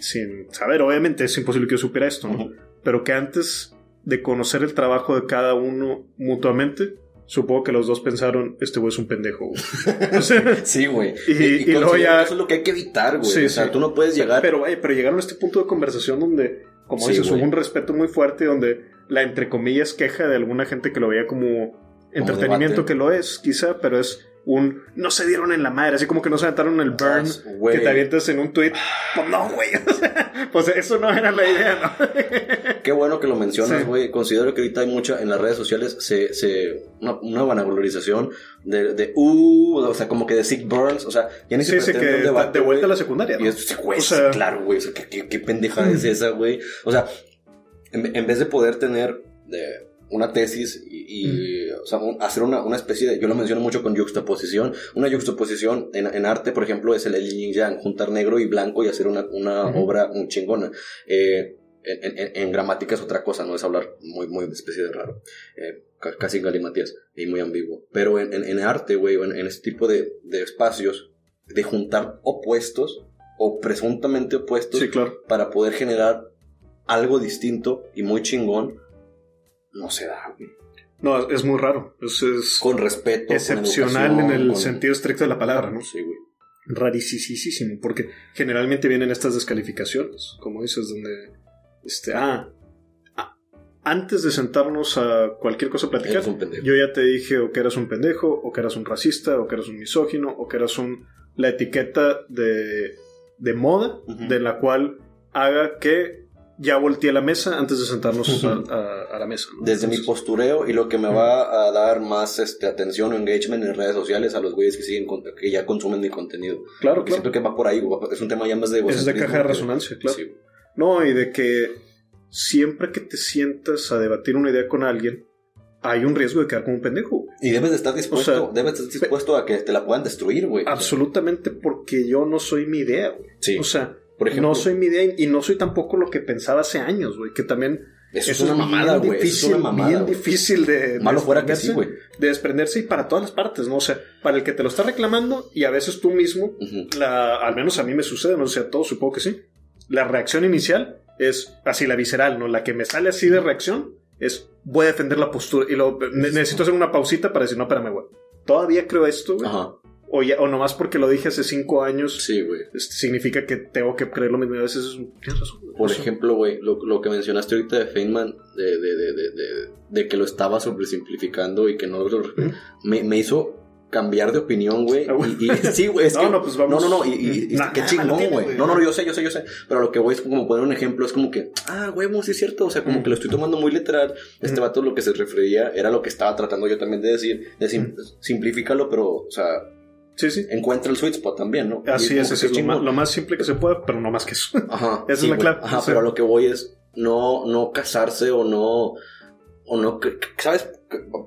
sin saber, obviamente es imposible que yo supiera esto, ¿no? Pero que antes de conocer el trabajo de cada uno mutuamente, supongo que los dos pensaron, este güey es un pendejo. güey". Sí, güey. Y- y luego ya- Eso es lo que hay que evitar, güey. Sí, o sea, sí. tú no puedes llegar... pero, vaya, pero llegaron a este punto de conversación donde, como Sí, dices, güey. hubo un respeto muy fuerte, donde la entre comillas queja de alguna gente que lo veía como entretenimiento que lo es, quizá, pero es un no se dieron en la madre, así como que no se aventaron el burn güey. que te avientas en un tweet. Pues no, güey. O sea, pues eso no era la idea, ¿no? Qué bueno que lo mencionas, Sí. güey. Considero que ahorita hay mucha, en las redes sociales, se, se, una, una vanaglorización de, de, uh, o sea, como que de sick burns, o sea, ya ni Sí, se sí, que debate, de vuelta a la secundaria. ¿no? Y es, güey, O sea- claro, güey, o sea, ¿qué, qué, qué pendejada es esa, güey? O sea, en, en vez de poder tener de, una tesis y, y, o sea, un- hacer una, una especie de, yo lo menciono mucho con juxtaposición, una juxtaposición en, en arte, por ejemplo, es el, el yin yang, juntar negro y blanco y hacer una, una obra un chingona. Eh, en, en- en gramática es otra cosa, no es hablar muy, muy especie de raro, eh, ca- casi galimatías y muy ambiguo. Pero en, en, arte, güey, en, en este tipo de, de espacios, de juntar opuestos o presuntamente opuestos Sí, claro. para poder generar algo distinto y muy chingón, no se da, güey. No, es muy raro. Es, es Con respeto. con excepcional en el con- sentido estricto de la palabra, ¿no? Sí, güey. Rarísimo, porque generalmente vienen estas descalificaciones, como dices, donde, este, ah, ah, antes de sentarnos a cualquier cosa a platicar, yo ya te dije o que eras un pendejo, o que eras un racista, o que eras un misógino, o que eras un, la etiqueta de, de moda, de la cual haga que ya volteé la mesa antes de sentarnos a, a- a la mesa. ¿no? Desde mi Entonces, postureo y lo que me va a dar más este, atención o engagement en redes sociales a los güeyes que siguen con- que ya consumen mi contenido. Claro, Porque claro. siento que va por ahí, güey. es un tema ya más de Es de caja de que- resonancia, claro. Sí, güey. No, y de que siempre que te sientas a debatir una idea con alguien, hay un riesgo de quedar como un pendejo. Y debes de estar dispuesto, O sea, debes de estar dispuesto a que te la puedan destruir, güey. Absolutamente porque yo no soy mi idea, güey. Sí. O sea, Por ejemplo, no soy mi idea y no soy tampoco lo que pensaba hace años, güey. Que también eso, es una mamada, güey. Es una mamada. bien difícil de Malo fuera que sí, güey. De desprenderse y para todas las partes, ¿no? O sea, para el que te lo está reclamando y a veces tú mismo, la, al menos a mí me sucede, no sé a todos, supongo que sí. La reacción inicial es así, la visceral, ¿no? La que me sale así de reacción es voy a defender la postura y lo, ne- necesito hacer una pausita para decir, no, espérame, güey. Todavía creo esto, güey. Ajá. O, ya, o nomás porque lo dije hace cinco años, Sí, güey. este, significa que tengo que creer lo mismo. A veces es un- tienes razón. Por Eso. ejemplo, güey, lo, lo que mencionaste ahorita de Feynman, de, de, de, de, de- de que lo estaba sobresimplificando y que no lo... Me, me hizo cambiar de opinión, güey. Ah. Y, y- sí, güey, es No, que... no, pues vamos. No, no, no, y, y- y Nah, qué chingón, güey. No, no, no, yo sé, yo sé, yo sé. Pero lo que voy es como poner un ejemplo, es como que, ah, güey, sí es cierto. O sea, como Mm. que lo estoy tomando muy literal. Este Mm. vato lo que se refería era lo que estaba tratando yo también de decir. De sim- simplifícalo, pero, o sea, Sí, sí. encuentra el sweet spot también, ¿no? Así es, es lo más, lo más simple que se pueda, pero no más que eso. Ajá. Esa es la clave. Ajá, O sea- pero a lo que voy es no, no casarse o no. O no. ¿Sabes?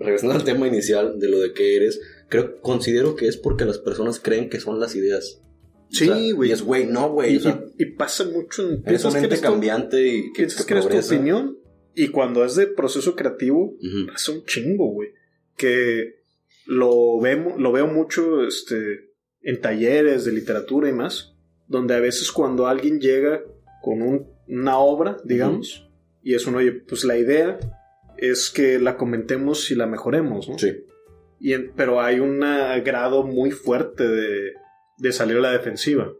Regresando al tema inicial de lo de que eres, creo, considero que es porque las personas creen que son las ideas. Sí, O sea, güey. Y es, güey, no, güey. Y, o sea, y- y pasa mucho en... piensas un ente tu- cambiante y que, piensas que que eres tu opinión. Y cuando es de proceso creativo, Ujú. pasa un chingo, güey. Que lo vemos, lo veo mucho este, en talleres de literatura y más, donde a veces cuando alguien llega con un- una obra, digamos, y es un, oye, pues la idea es que la comentemos y la mejoremos, ¿no? Sí. Y en- pero hay un grado muy fuerte de, de salir a la defensiva.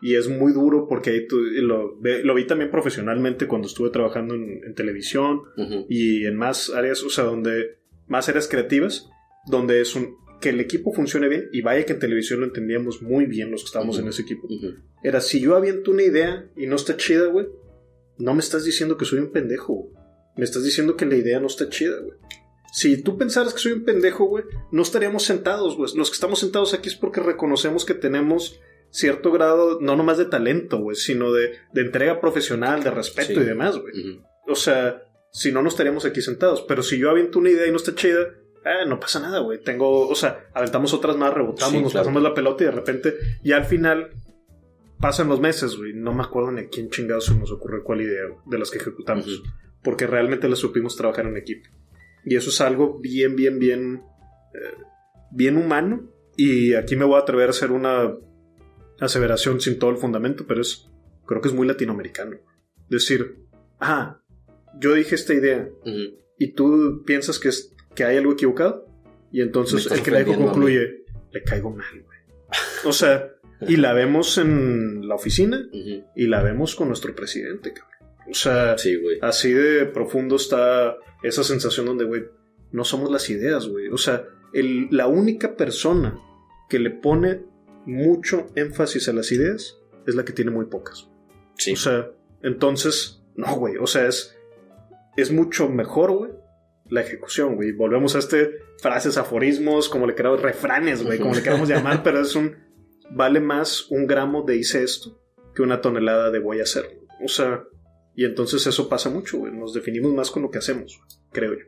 Y es muy duro porque ahí tú- lo, lo vi también profesionalmente cuando estuve trabajando en, en televisión y en más áreas, o sea, donde más áreas creativas, donde es un que el equipo funcione bien y vaya que en televisión lo entendíamos muy bien los que estábamos en ese equipo. Era si yo aviento una idea y no está chida, güey, no me estás diciendo que soy un pendejo, güey. Me estás diciendo que la idea no está chida, güey. Si tú pensaras que soy un pendejo, güey, no estaríamos sentados, güey. Los que estamos sentados aquí es porque reconocemos que tenemos cierto grado, no nomás de talento, güey, sino de, de entrega profesional, de respeto Sí. y demás, güey. O sea, si no, no estaríamos aquí sentados. Pero si yo aviento una idea y no está chida, eh, no pasa nada, güey. Tengo, o sea, aventamos otras más, rebotamos, Sí, nos claro. pasamos la pelota y de repente, ya al final, pasan los meses, güey. No me acuerdo ni a quién chingados se nos ocurrió cuál idea de las que ejecutamos. Porque realmente la supimos trabajar en equipo. Y eso es algo bien, bien, bien, eh, bien humano. Y aquí me voy a atrever a hacer una aseveración sin todo el fundamento, pero es, creo que es muy latinoamericano. Decir, ah, yo dije esta idea y tú piensas que, es, que hay algo equivocado. Y entonces el que la dijo ofendiendo a concluye, le caigo mal, güey. O sea, y la vemos en la oficina y la vemos con nuestro presidente, cabrón. O sea, Sí, así de profundo está esa sensación donde, güey, no somos las ideas, güey. O sea, el- la única persona que le pone mucho énfasis a las ideas es la que tiene muy pocas. Sí. O sea, entonces, no, güey. O sea, es, es mucho mejor, güey, la ejecución, güey. Volvemos a este frases, aforismos, como le queramos, refranes, güey, como le queramos llamar, pero es un. Vale más un gramo de hice esto que una tonelada de voy a hacerlo. O sea, y entonces eso pasa mucho, güey. Nos definimos más con lo que hacemos, güey, creo yo.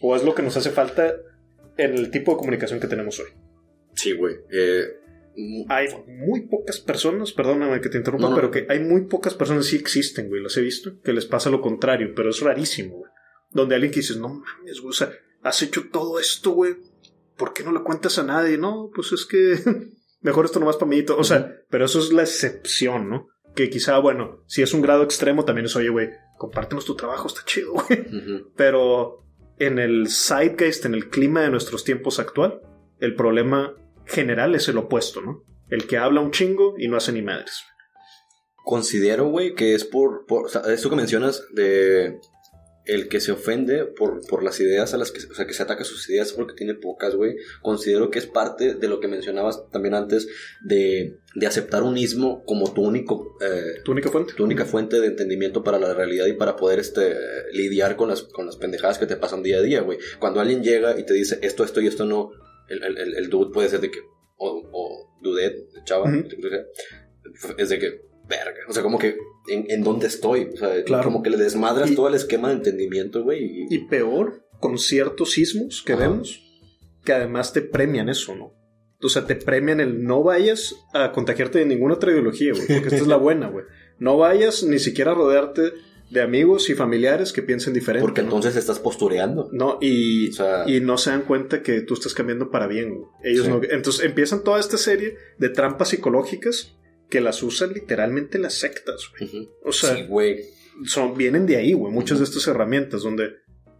O es lo que nos hace falta en el tipo de comunicación que tenemos hoy. Sí, güey. Eh, Hay muy pocas personas, perdóname que te interrumpa, No, no. pero que hay muy pocas personas sí existen, güey, las he visto, que les pasa lo contrario, pero es rarísimo, güey. Donde alguien que dices, no mames, güey, o sea, has hecho todo esto, güey, ¿por qué no le cuentas a nadie? No, pues es que mejor esto nomás para mí. O sea, pero eso es la excepción, ¿no? Que quizá, bueno, si es un grado extremo, también es, oye, güey, compártenos tu trabajo, está chido, güey. Pero en el zeitgeist, en el clima de nuestros tiempos actual, el problema general es el opuesto, ¿no? El que habla un chingo y no hace ni madres. Considero, güey, que es por, por o sea, eso que mencionas de el que se ofende por, por las ideas a las que, o sea, que se ataca sus ideas porque tiene pocas, güey. Considero que es parte de lo que mencionabas también antes de, de aceptar un ismo como tu único, eh, ¿Tu única fuente? tu única fuente de entendimiento para la realidad y para poder este, lidiar con las, con las pendejadas que te pasan día a día, güey. Cuando alguien llega y te dice esto, esto y esto no, el, el, el, dude puede ser de que, o, o dudet, chava, es de que, verga, o sea, como que, ¿en, en dónde estoy? O sea, Claro. como que le desmadras Y- todo el esquema de entendimiento, güey. y- Y peor, con ciertos sismos que Ajá. vemos, que además te premian eso, ¿no? O sea, te premian el no vayas a contagiarte de ninguna otra ideología, güey, porque esta es la buena, güey. No vayas ni siquiera a rodearte de amigos y familiares que piensen diferente. porque ¿no? entonces estás postureando. No, y, O sea- y no se dan cuenta que tú estás cambiando para bien. güey. Ellos Sí. no. Entonces empiezan toda esta serie de trampas psicológicas que las usan literalmente las sectas. güey. O sea, sí, güey. son, vienen de ahí, güey. Muchas de estas herramientas donde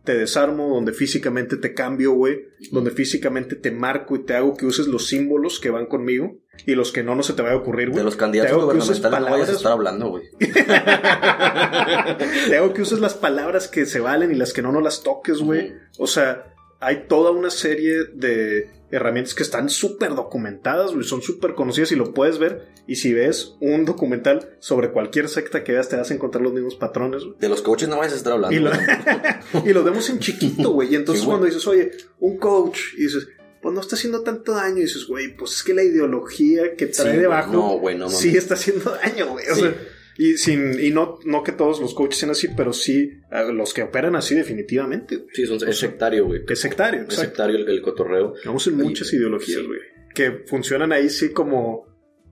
te desarmo, donde físicamente te cambio, güey. Donde físicamente te marco y te hago que uses los símbolos que van conmigo y los que no, no se te vaya a ocurrir, güey. De los candidatos gubernamentales no vayas a palabras- estar hablando, güey. Te hago que uses las palabras que se valen y las que no, no las toques, güey. O sea, hay toda una serie de herramientas que están súper documentadas, güey. Son súper conocidas y lo puedes ver. Y si ves un documental sobre cualquier secta que veas, te vas a encontrar los mismos patrones, güey. De los coaches no vayas a estar hablando. Y lo, güey. y lo vemos en chiquito, güey. Y entonces Sí, cuando dices, oye, un coach, y dices, pues no está haciendo tanto daño. Y dices, güey, pues es que la ideología que Sí, trae güey. debajo No, güey, no mames. sí está haciendo daño, güey. O Sí. sea, y, sin, y no, no que todos los coaches sean así, pero sí eh, los que operan así definitivamente. güey. Sí, son, es sectario, güey. Es sectario, Es exacto. sectario el, el cotorreo. Vamos en muchas Y- ideologías, sí. güey. Que funcionan ahí sí como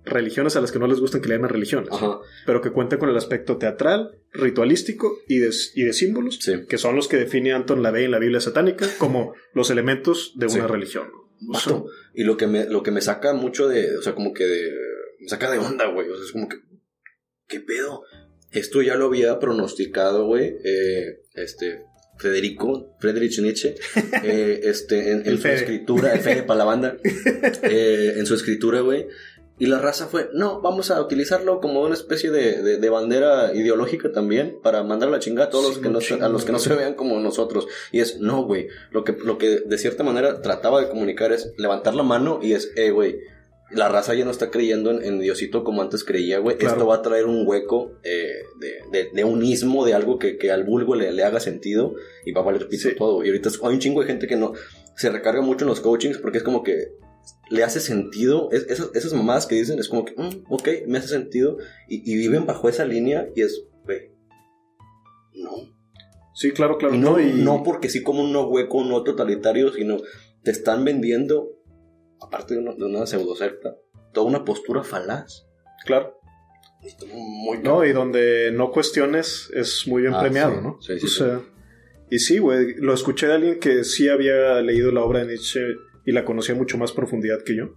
religiones a las que no les gustan que le llamen religiones. Ajá. Pero que cuentan con el aspecto teatral, ritualístico y de, y de símbolos, Sí. que son los que define Anton LaVey en la Biblia satánica como los elementos de una Sí. religión. O sea, Vato. Y lo que me, lo que me saca mucho de, o sea, como que de, me saca de onda, güey. O sea, es como que, ¿qué pedo? Esto ya lo había pronosticado, güey. eh, este, Federico, Friedrich Nietzsche, eh, este, en, su Fede. escritura, el Fede para la banda, eh, en su escritura, güey. Y la raza fue, no, vamos a utilizarlo como una especie de, de- de bandera ideológica también para mandar la chingada a todos los que no, chingo, a los que no se vean como nosotros. Y es, no, güey. Lo que, lo que de cierta manera trataba de comunicar es levantar la mano y es, eh, güey. La raza ya no está creyendo en, en Diosito como antes creía, güey. Claro. Esto va a traer un hueco eh, de, de, de un ismo, de algo que, que al vulgo le, le haga sentido y va a valer pito Sí. todo. Y ahorita hay un chingo de gente que no se recarga mucho en los coachings porque es como que le hace sentido. Es- esas, esas mamadas que dicen es como que, "Mm, ok, me hace sentido. Y, y viven bajo esa línea y es, güey, no. Sí, claro, claro. Y no, y- no porque sí como un no hueco, un no totalitario, sino te están vendiendo, aparte de una, de una toda una postura falaz. Claro. Muy No, y donde no cuestiones es muy bien Ah, premiado, sí. ¿no? Sí, sí, o sea, y sí, güey, lo escuché de alguien que sí había leído la obra de Nietzsche y la conocía mucho más profundidad que yo.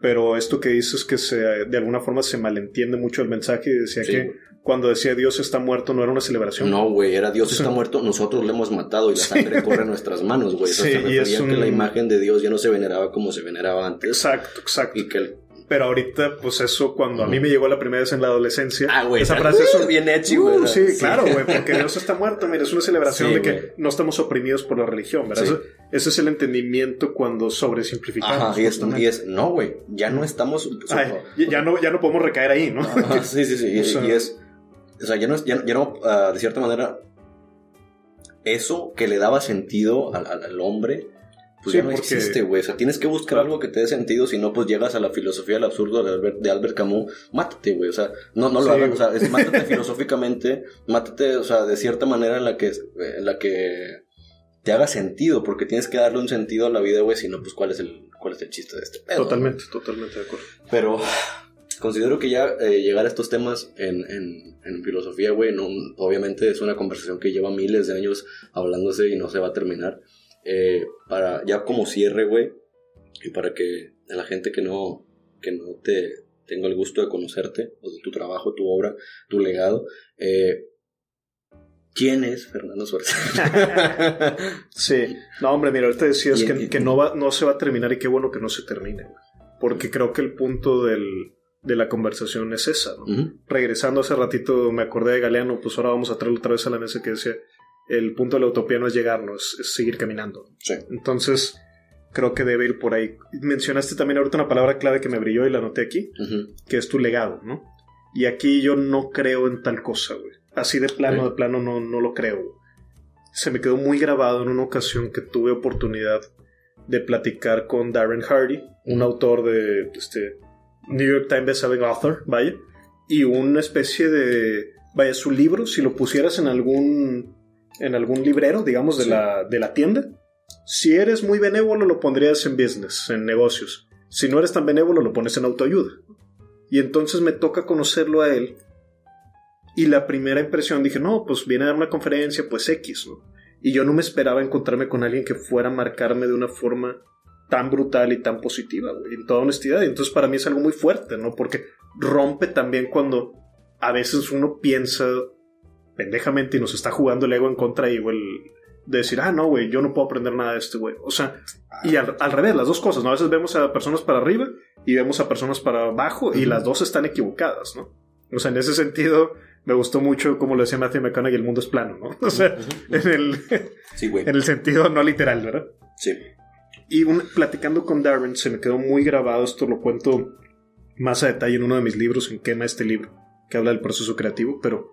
Pero esto que dices que se, de alguna forma se malentiende mucho el mensaje y decía que cuando decía Dios está muerto no era una celebración. No, güey, era Dios está muerto, nosotros le hemos matado y la sangre corre en nuestras manos, güey. Eso Sí, se y es a que un- la imagen de Dios ya no se veneraba como se veneraba antes. Exacto, exacto. Y que el... Pero ahorita, pues eso, cuando a mí me llegó la primera vez en la adolescencia, Ah, güey, esa frase es uh, bien hecho, güey. Uh, sí, claro, güey, porque Dios está muerto, mira, es una celebración de que no estamos oprimidos por la religión, ¿verdad? Sí. Ese, es el entendimiento cuando sobresimplificamos. Ajá, y es, justamente. y es, no, güey, ya no estamos... Ay, ya- no, ya no podemos recaer ahí, ¿no? Ajá, sí, sí, sí. Y es. O sea, ya no, ya, ya no, ah, de cierta manera, eso que le daba sentido al, al- al hombre, pues Sí, ya no porque- existe, güey. O sea, tienes que buscar algo que te dé sentido, si no, pues llegas a la filosofía del absurdo de Albert, de Albert Camus, mátate, güey. O sea, no, no lo Sí, hagas, o sea, es, mátate filosóficamente, mátate, o sea, de cierta manera en la que, en la que te haga sentido, porque tienes que darle un sentido a la vida, güey, si no, pues cuál es el, cuál es el chiste de este pedo. Totalmente, totalmente de acuerdo. Pero considero que ya eh, llegar a estos temas en, en, en filosofía, güey, no, obviamente es una conversación que lleva miles de años hablándose y no se va a terminar. Eh, para ya como cierre, güey, y para que a la gente que no, que no te tenga el gusto de conocerte, o de tu trabajo, tu obra, tu legado, eh, ¿Quién es Fernando Schwarzenegger? Sí. No, hombre, mira, ahorita decías que, que no, va, no se va a terminar y qué bueno que no se termine. Porque creo que el punto del, de la conversación es esa, ¿no? Regresando hace ratito, me acordé de Galeano, pues ahora vamos a traerlo otra vez a la mesa que decía, el punto de la utopía no es llegar, no es, es seguir caminando. Sí. Entonces, creo que debe ir por ahí. Mencionaste también ahorita una palabra clave que me brilló y la anoté aquí, que es tu legado, ¿no? Y aquí yo no creo en tal cosa, güey. Así de plano, de plano no, no lo creo. güey. Se me quedó muy grabado en una ocasión que tuve oportunidad de platicar con Darren Hardy, un autor de este, New York Times bestselling author, vaya, y una especie de, vaya, su libro, si lo pusieras en algún, en algún librero, digamos, de, Sí. la, de la tienda, si eres muy benévolo lo pondrías en business, en negocios. Si no eres tan benévolo lo pones en autoayuda. Y entonces me toca conocerlo a él. Y la primera impresión dije, no, pues viene a dar una conferencia, pues X, ¿no? Y yo no me esperaba encontrarme con alguien que fuera a marcarme de una forma tan brutal y tan positiva, güey, en toda honestidad. Y entonces para mí es algo muy fuerte, ¿no? Porque rompe también cuando a veces uno piensa pendejamente y nos está jugando el ego en contra y, güey, de decir, ah, no, güey, yo no puedo aprender nada de este güey. O sea, y al, al revés, las dos cosas, ¿no? A veces vemos a personas para arriba y vemos a personas para abajo y las dos están equivocadas, ¿no? O sea, en ese sentido, me gustó mucho, como lo decía Matthew McConaughey, el mundo es plano, ¿no? O sea, en el, Sí, en el sentido no literal, ¿verdad? Sí. Y un- platicando con Darren, se me quedó muy grabado, esto lo cuento más a detalle en uno de mis libros, en Quema este libro, que habla del proceso creativo, pero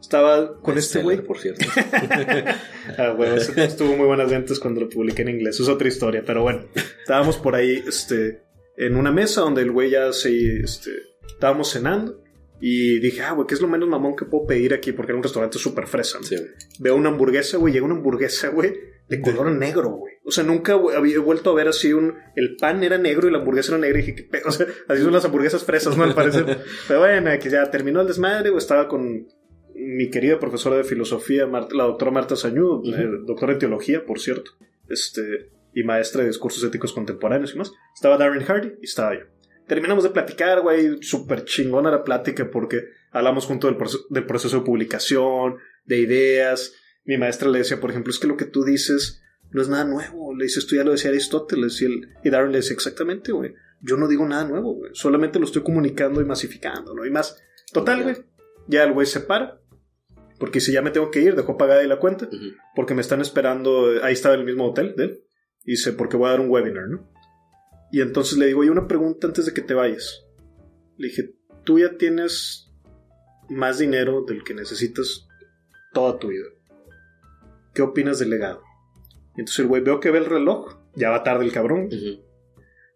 estaba con este güey. Por cierto. Ah, bueno, estuvo muy buenas ventas cuando lo publiqué en inglés. Es otra historia, pero bueno. Estábamos por ahí, este, en una mesa donde el güey ya se, este, estábamos cenando. Y dije, ah, güey, ¿qué es lo menos mamón que puedo pedir aquí? Porque era un restaurante súper fresa. ¿no? Sí. Veo una hamburguesa, güey, llega una hamburguesa, güey, de color negro, güey. O sea, nunca había vuelto a ver así un... El pan era negro y la hamburguesa era negra. Y dije, ¿qué? O sea, así son las hamburguesas fresas, ¿no? Al parecer. Pero bueno, que ya terminó el desmadre, güey. Estaba con mi querida profesora de filosofía, Marta- la doctora Marta Sañudo, Ujú. eh, doctora en teología, por cierto, este, y maestra de discursos éticos contemporáneos y más. Estaba Darren Hardy y estaba yo. Terminamos de platicar, güey, súper chingona la plática porque hablamos junto del, proce- del proceso de publicación, de ideas. Mi maestra le decía, por ejemplo, es que lo que tú dices no es nada nuevo. Le dice, esto ya lo decía Aristóteles. Y, él- y Darren le decía, exactamente, güey. Yo no digo nada nuevo, güey. Solamente lo estoy comunicando y masificando, ¿no? Y más. Total, güey. Ya el güey se para. Porque si ya me tengo que ir, dejó pagada ahí la cuenta. Porque me están esperando. Ahí estaba en el mismo hotel de él. Y dice, porque voy a dar un webinar, ¿no? Y entonces le digo, oye, una pregunta antes de que te vayas. Le dije, tú ya tienes más dinero del que necesitas toda tu vida. ¿Qué opinas del legado? Y entonces el güey veo que ve el reloj. Ya va tarde el cabrón.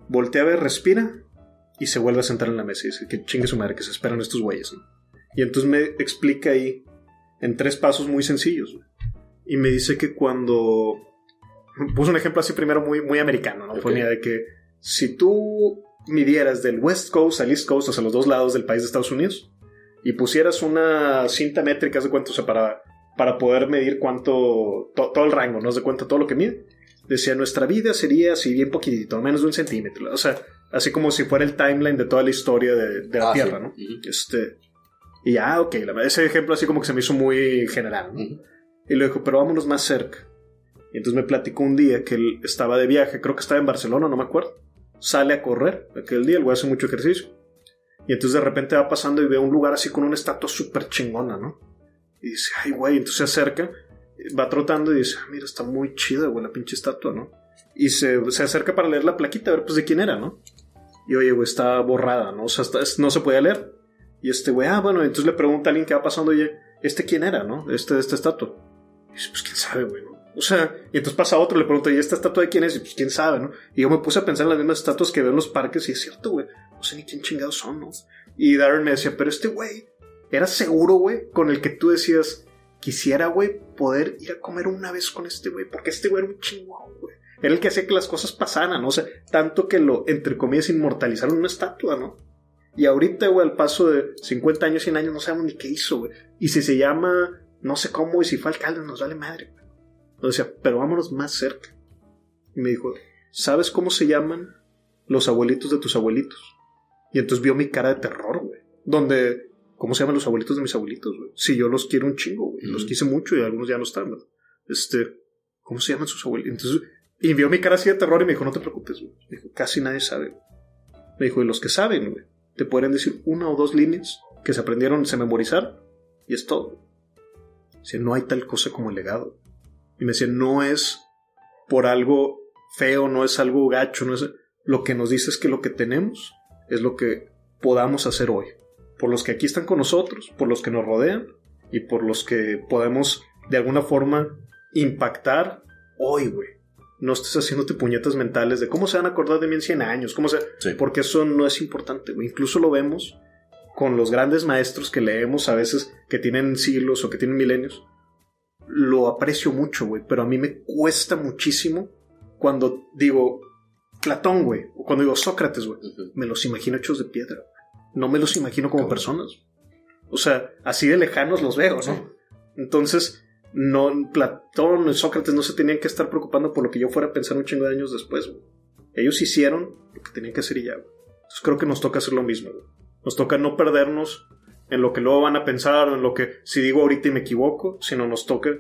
Voltea a ver, respira. Y se vuelve a sentar en la mesa y dice, que chingue su madre, que se esperan estos güeyes, ¿no? Y entonces me explica ahí en tres pasos muy sencillos. Y me dice que cuando... Puso un ejemplo así primero muy, muy americano, ¿no? Ponía de que si tú midieras del West Coast al East Coast, sea, los dos lados del país de Estados Unidos, y pusieras una cinta métrica, de cuenta, o sea, para, para poder medir cuánto, to- todo el rango, ¿no? Haz de cuenta todo lo que mide, decía, nuestra vida sería así bien poquitito, menos de un centímetro, o sea, así como si fuera el timeline de toda la historia de, de la Ah, Tierra, sí. ¿no? Este, y ya, ok, la verdad, ese ejemplo así como que se me hizo muy general, ¿no? Y le dijo, pero vámonos más cerca. Y entonces me platicó un día que él estaba de viaje, creo que estaba en Barcelona, no me acuerdo. Sale a correr aquel día, el güey hace mucho ejercicio. Y entonces de repente va pasando y ve un lugar así con una estatua súper chingona, ¿no? Y dice, ay, güey, entonces se acerca, va trotando y dice, ah, mira, está muy chida, güey, la pinche estatua, ¿no? Y se, se acerca para leer la plaquita, a ver, pues, de quién era, ¿no? Y oye, güey, está borrada, ¿no? O sea, no se podía leer. Y este güey, ah, bueno, entonces le pregunta a alguien que va pasando, oye, ¿este quién era, no? Este de esta estatua. Y dice, pues quién sabe, güey, ¿no? O sea, y entonces pasa otro, le pregunta, ¿y esta estatua de quién es? Y pues quién sabe, ¿no? Y yo me puse a pensar en las mismas estatuas que veo en los parques y es cierto, güey, no sé ni quién chingados son, ¿no? Y Darren me decía, pero este güey era seguro, güey, con el que tú decías, quisiera, güey, poder ir a comer una vez con este güey, porque este güey era un chingón, güey. Era el que hacía que las cosas pasaran, ¿no? O sea, tanto que lo, entre comillas, inmortalizaron una estatua, ¿no? Y ahorita, güey, al paso de 50 años, 100 años, no sabemos ni qué hizo, güey. Y si se llama, no sé cómo, y si fue alcalde, nos vale madre, güey. O decía, pero vámonos más cerca. Y me dijo, ¿sabes cómo se llaman los abuelitos de tus abuelitos? Y entonces vio mi cara de terror, güey. Donde ¿cómo se llaman los abuelitos de mis abuelitos, güey? Si yo los quiero un chingo, güey. Los quise mucho y algunos ya no están, güey. Este, ¿cómo se llaman sus abuelitos? Entonces, y vio mi cara así de terror y me dijo, no te preocupes, güey. Me dijo, casi nadie sabe, güey. Me dijo, y los que saben, güey, te pueden decir una o dos líneas que se aprendieron, se memorizaron, y es todo. Dice, no hay tal cosa como el legado. Y me decía, no es por algo feo, no es algo gacho, no es... Lo que nos dice es que lo que tenemos es lo que podamos hacer hoy. Por los que aquí están con nosotros, por los que nos rodean y por los que podemos de alguna forma impactar hoy, güey. No estés haciéndote puñetas mentales de cómo se van a acordar de mí en 100 años, cómo se... Sí. Porque eso no es importante, güey. Incluso lo vemos con los grandes maestros que leemos a veces que tienen siglos o que tienen milenios. Lo aprecio mucho, güey, pero a mí me cuesta muchísimo cuando digo Platón, güey, o cuando digo Sócrates, güey. Me los imagino hechos de piedra. No me los imagino como personas. O sea, así de lejanos los veo, ¿no? Entonces, no, Platón y Sócrates no se tenían que estar preocupando por lo que yo fuera a pensar un chingo de años después, güey. Ellos hicieron lo que tenían que hacer y ya, güey. Entonces creo que nos toca hacer lo mismo, güey. Nos toca no perdernos en lo que luego van a pensar o en lo que si digo ahorita y me equivoco, sino nos toca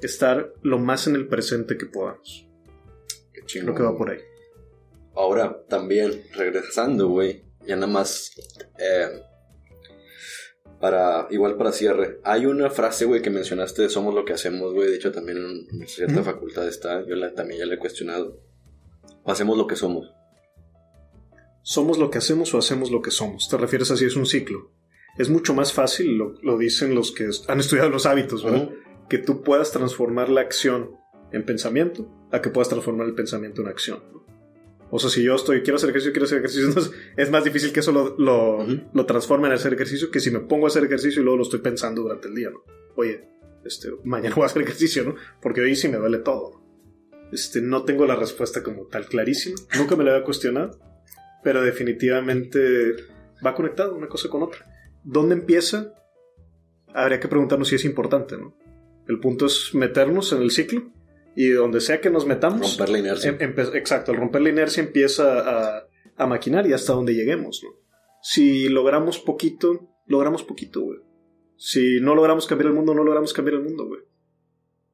estar lo más en el presente que podamos. Qué chingón. Creo que va por ahí. Ahora, también, regresando, güey, ya nada más, eh, para, igual para cierre, hay una frase, güey, que mencionaste de somos lo que hacemos, güey, de hecho también en cierta Ujú. facultad está, yo la, también ya la he cuestionado. Hacemos lo que somos. Somos lo que hacemos o hacemos lo que somos. Te refieres así, es un ciclo. Es mucho más fácil, lo, lo dicen los que han estudiado los hábitos, ¿verdad? Ujú. Que tú puedas transformar la acción en pensamiento a que puedas transformar el pensamiento en acción. ¿no? O sea, si yo estoy, quiero hacer ejercicio, quiero hacer ejercicio, entonces es más difícil que eso lo, lo, Ujú. lo transforme en hacer ejercicio que si me pongo a hacer ejercicio y luego lo estoy pensando durante el día, ¿no? Oye, este, mañana voy a hacer ejercicio, ¿no? Porque hoy sí me duele todo. Este, no tengo la respuesta como tal clarísima. Nunca me la había cuestionado. Pero definitivamente va conectado una cosa con otra. ¿Dónde empieza? Habría que preguntarnos si es importante, ¿no? El punto es meternos en el ciclo y donde sea que nos metamos. Romper la inercia. em- exacto, al romper la inercia empieza a, a maquinar y hasta donde lleguemos, ¿no? Si logramos poquito, logramos poquito, güey. Si no logramos cambiar el mundo, no logramos cambiar el mundo, güey.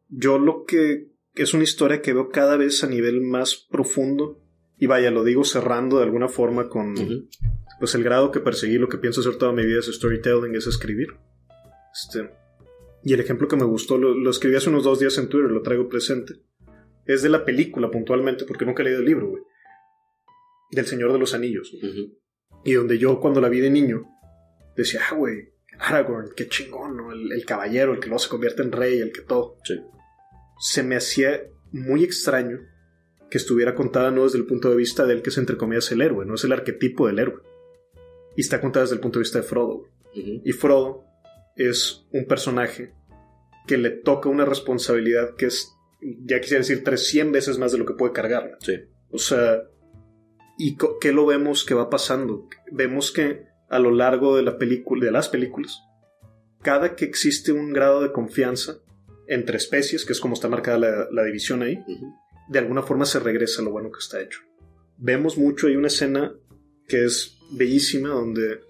Yo lo que es una historia que veo cada vez a nivel más profundo y vaya, lo digo cerrando de alguna forma con Ujú. pues el grado que perseguí, lo que pienso hacer toda mi vida es storytelling, es escribir. Este, y el ejemplo que me gustó, lo, lo escribí hace unos dos días en Twitter, lo traigo presente. Es de la película puntualmente, porque nunca he leído el libro, güey. Del Señor de los Anillos. Y donde yo cuando la vi de niño, decía, ah, güey, Aragorn, qué chingón, ¿no? El, el caballero, el que luego se convierte en rey, el que todo. Sí. Se me hacía muy extraño que estuviera contada no desde el punto de vista del que es entre comillas el héroe, no es el arquetipo del héroe. Y está contada desde el punto de vista de Frodo. Ujú. Y Frodo es un personaje que le toca una responsabilidad que es, ya quisiera decir, 300 veces más de lo que puede cargar. Sí. O sea, ¿y qué lo vemos que va pasando? Vemos que a lo largo de la película, de las películas, cada que existe un grado de confianza entre especies, que es como está marcada la, la división ahí, de alguna forma se regresa a lo bueno que está hecho. Vemos mucho, hay una escena que es bellísima donde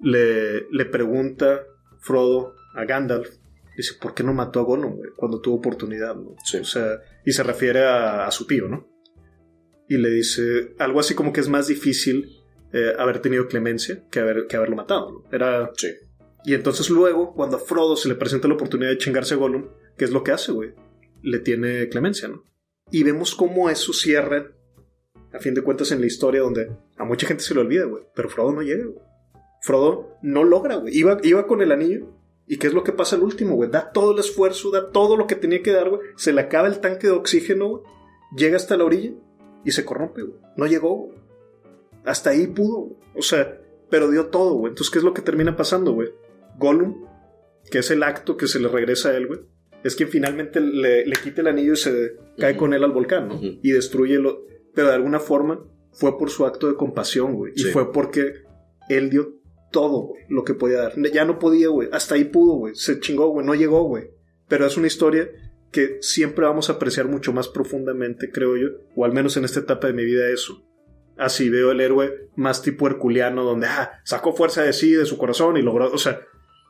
le, le pregunta Frodo a Gandalf, dice, ¿por qué no mató a Gollum güey, cuando tuvo oportunidad? ¿no? Sí. O sea, y se refiere a, a su tío, ¿no? Y le dice algo así como que es más difícil eh, haber tenido clemencia que, haber, que haberlo matado, ¿no? Era... Sí. Y entonces luego, cuando a Frodo se le presenta la oportunidad de chingarse a Gollum, ¿qué es lo que hace, güey? Le tiene clemencia, ¿no? Y vemos cómo eso cierra, a fin de cuentas, en la historia donde a mucha gente se le olvida, güey. Pero Frodo no llega, güey. Frodo no logra, güey. Iba, iba con el anillo. ¿Y qué es lo que pasa al último, güey? Da todo el esfuerzo, da todo lo que tenía que dar, güey. Se le acaba el tanque de oxígeno, güey. Llega hasta la orilla y se corrompe, güey. No llegó, güey. Hasta ahí pudo, güey. O sea, pero dio todo, güey. Entonces, ¿qué es lo que termina pasando, güey? Gollum, que es el acto que se le regresa a él, güey, es quien finalmente le, le quita el anillo y se cae con él al volcán, ¿no? Y destruye lo. Pero de alguna forma fue por su acto de compasión, güey. Y fue porque él dio todo, lo que podía dar. Ya no podía, güey. Hasta ahí pudo, güey. Se chingó, güey. No llegó, güey. Pero es una historia que siempre vamos a apreciar mucho más profundamente, creo yo. O al menos en esta etapa de mi vida eso. Así veo el héroe más tipo herculeano, donde ah, sacó fuerza de sí, de su corazón y logró. O sea,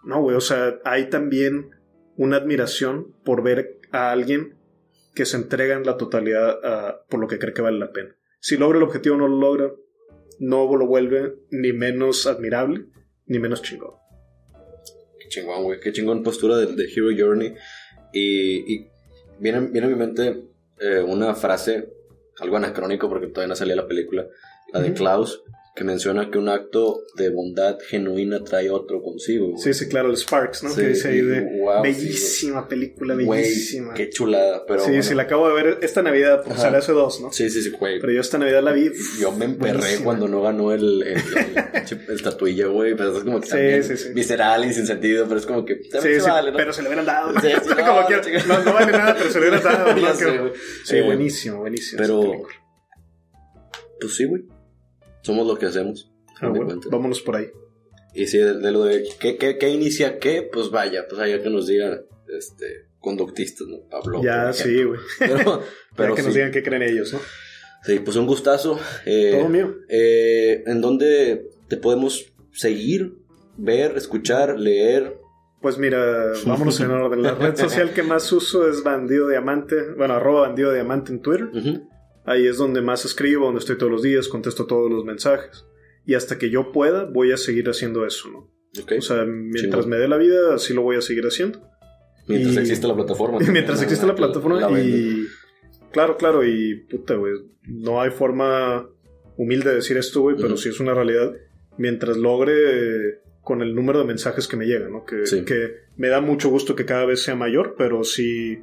No, güey, o sea, hay también una admiración por ver a alguien que se entrega en la totalidad por lo que cree que vale la pena. Si logra el objetivo o no lo logra, no lo vuelve ni menos admirable ni menos chingón. Qué chingón, güey. Qué chingón postura de, de Hero Journey. Y, y viene, viene a mi mente eh, una frase, algo anacrónico porque todavía no salía la película, la de. Klaus, que menciona que un acto de bondad genuina trae otro consigo. güey. Sí, sí, claro, el Sparks, ¿no? Sí, que dice ahí de wow, bellísima película, Güey, bellísima. qué chulada. Pero sí, bueno. sí, la acabo de ver esta Navidad, porque salió hace dos, ¿no? Sí, sí, sí, güey. Pero yo esta Navidad la vi. Yo me emperré buenísima. cuando no ganó el, el, el, el estatuilla, güey. Pero es como que Sí, también sí, sí. visceral y sin sentido, pero es como que Sí, sí, vale, ¿no? pero se le hubieran dado. Sí, sí, no, Como que- no, vale nada, pero se le hubieran dado. ¿no? sé, güey. sí, Eh, buenísimo, buenísimo. pero-. Pues sí, güey. Somos lo que hacemos. Ah, bueno, vámonos por ahí. Y sí, de, de lo de ¿qué, qué, qué inicia qué, pues vaya, pues allá que nos digan este, conductistas, ¿no? Pablo. ya, sí, güey. Pero, Ya que sí, nos digan qué creen ellos, ¿no? sí, pues un gustazo. Eh, Todo mío. eh, ¿En dónde te podemos seguir, ver, escuchar, leer? Pues mira, vámonos en orden. La red social que más uso es Bandido Diamante. Bueno, arroba Bandido Diamante en Twitter. Ujú. Ahí es donde más escribo, donde estoy todos los días, contesto todos los mensajes. Y hasta que yo pueda, voy a seguir haciendo eso, ¿no? Ok. O sea, mientras Chingón. me dé la vida, así lo voy a seguir haciendo. Mientras y- existe la plataforma. mientras también, existe la plataforma La y... Claro, claro, y puta, güey. No hay forma humilde de decir esto, güey, pero sí es una realidad. Mientras logre con el número de mensajes que me llegan, ¿no? Que, Sí. que me da mucho gusto que cada vez sea mayor, pero sí...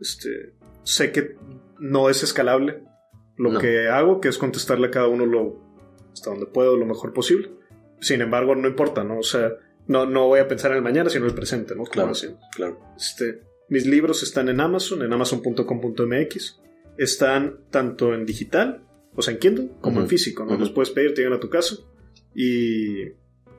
Este, sé que no es escalable lo No. que hago, que es contestarle a cada uno lo hasta donde puedo, lo mejor posible. Sin embargo, no importa, ¿no? O sea, no, no voy a pensar en el mañana, sino en el presente, ¿no? Claro. decía. Claro. Este, mis libros están en Amazon, en amazon.com.mx. Están tanto en digital, o sea, en Kindle, como en físico, ¿no? Los puedes pedir, te llegan a tu casa. Y,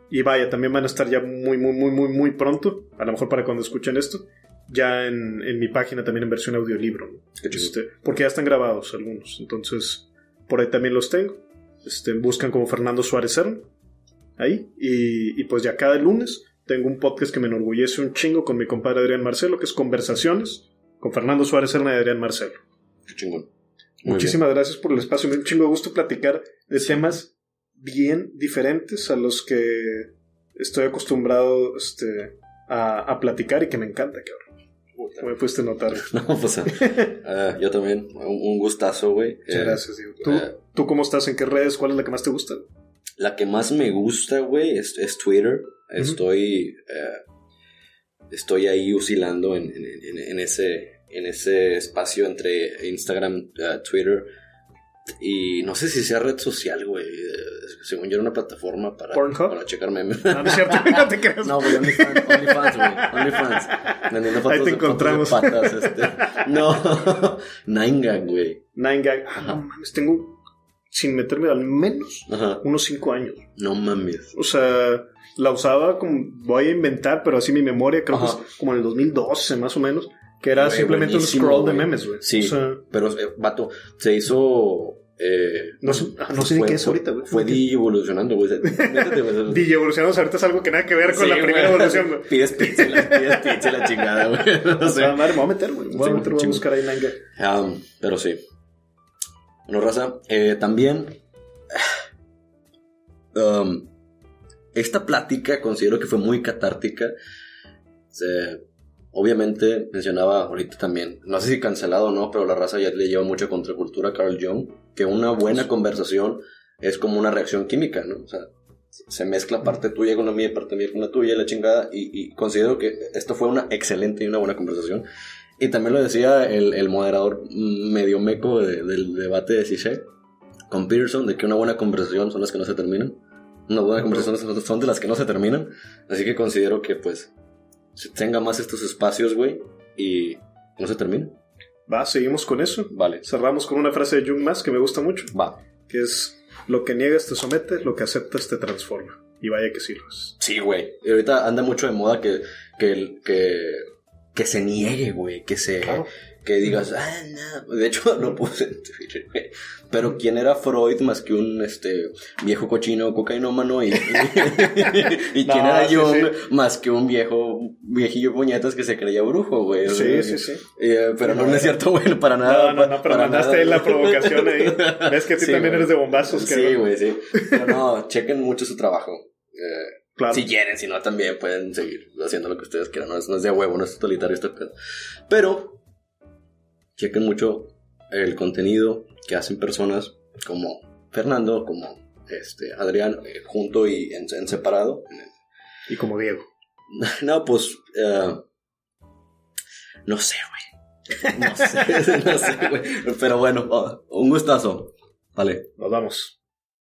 y vaya, también van a estar ya muy, muy, muy, muy, muy pronto, a lo mejor para cuando escuchen esto, ya en, en mi página también en versión audiolibro. Este, porque ya están grabados algunos, entonces por ahí también los tengo. Este, buscan como Fernando Suárez Cern, ahí, y, y pues ya cada lunes tengo un podcast que me enorgullece un chingo con mi compadre Adrián Marcelo, que es Conversaciones con Fernando Suárez Serna y Adrián Marcelo. Qué chingón. Muy Muchísimas gracias por el espacio. Me da un chingo de gusto platicar de temas bien diferentes a los que estoy acostumbrado este, a, a platicar y que me encanta, cabrón. Como me pudiste notar. No, pues ah, yo también. Un, un gustazo, güey. Muchas Eh, gracias, Diego. ¿Tú, eh, ¿Tú cómo estás? ¿En qué redes? ¿Cuál es la que más te gusta? La que más me gusta, güey, es, es Twitter. Estoy. eh, estoy ahí oscilando en, en- en- en ese, en ese espacio entre Instagram, eh, Twitter. Y no sé si sea red social, güey. según yo era una plataforma para, ¿Pornhub? para checar memes. No, no es cierto, no te creas. No, güey, OnlyFans, OnlyFans, güey. OnlyFans. Vendiendo fotos Ahí te encontramos. de patas, este. No. Nine güey. Nine Gag. Ah, no mames, tengo, sin meterme al menos, Ajá. unos 5 años. No mames. O sea, la usaba como, voy a inventar, pero así mi memoria, creo Ajá. que es como en el 2012 más o menos, que era Güey, simplemente un scroll de memes, güey. Sí. O sea, Pero, eh, vato, se hizo. Eh, no sé, ah, no sé ni qué es fue- ahorita, güey. Fue evolucionando, güey. Métete, güey. DJ evolucionamos ahorita es algo que nada que ver con Sí, la primera güey. evolución, güey. Pides pizza, la, pides pizza la chingada, güey. No O sé. sea, madre, me voy a meter, güey. Me voy a meter, voy a buscar ahí Nine Gag. Um, pero sí. Bueno, raza, eh, también. um, esta plática considero que fue muy catártica. Se- obviamente mencionaba ahorita también, no sé si cancelado o no, pero la raza ya le lleva mucha contracultura a Carl Jung, que una buena conversación es como una reacción química, ¿no? O sea, se mezcla parte tuya con la mía, parte mía con la tuya, y la chingada, y, y considero que esto fue una excelente y una buena conversación. Y también lo decía el, el moderador medio meco de- del debate de Sishay con Peterson, de que una buena conversación son las que no se terminan. Una buena conversación son de las que no se terminan. Así que considero que, pues, se tenga más estos espacios, güey, y no se terminen. Va, seguimos con eso. Vale. Cerramos con una frase de Jung más que me gusta mucho, Va. que es lo que niegas te somete, lo que aceptas te transforma. Y vaya que sí lo es. Sí, güey. Y ahorita anda mucho de moda que, que, el- que, que se niegue, güey, que se, Claro. que digas, ah, no. De hecho, lo puse en Twitter, güey. Pero ¿quién era Freud más que un este viejo cochino cocainómano? Y, y quién No, era sí, Jung sí. más que un viejo viejillo puñetas que se creía brujo, güey. O sea, Sí, sí, sí. eh, pero no, no es cierto, güey, para nada. No, no, no, pero para mandaste nada. la provocación ahí. Ves que Sí, también güey. eres de bombazos, Sí, cabrón. güey, sí. Pero no, chequen mucho su trabajo. Eh, Claro. Si quieren, si no, también pueden seguir haciendo lo que ustedes quieran. No es, no es de huevo, no es totalitario este pedo. Pero, chequen mucho el contenido que hacen personas como Fernando, como este Adrián, eh, junto y en, en separado. Y como Diego. No, pues, eh, no sé, güey. No sé, no sé, güey. Pero bueno, oh, un gustazo. Vale. Nos vamos.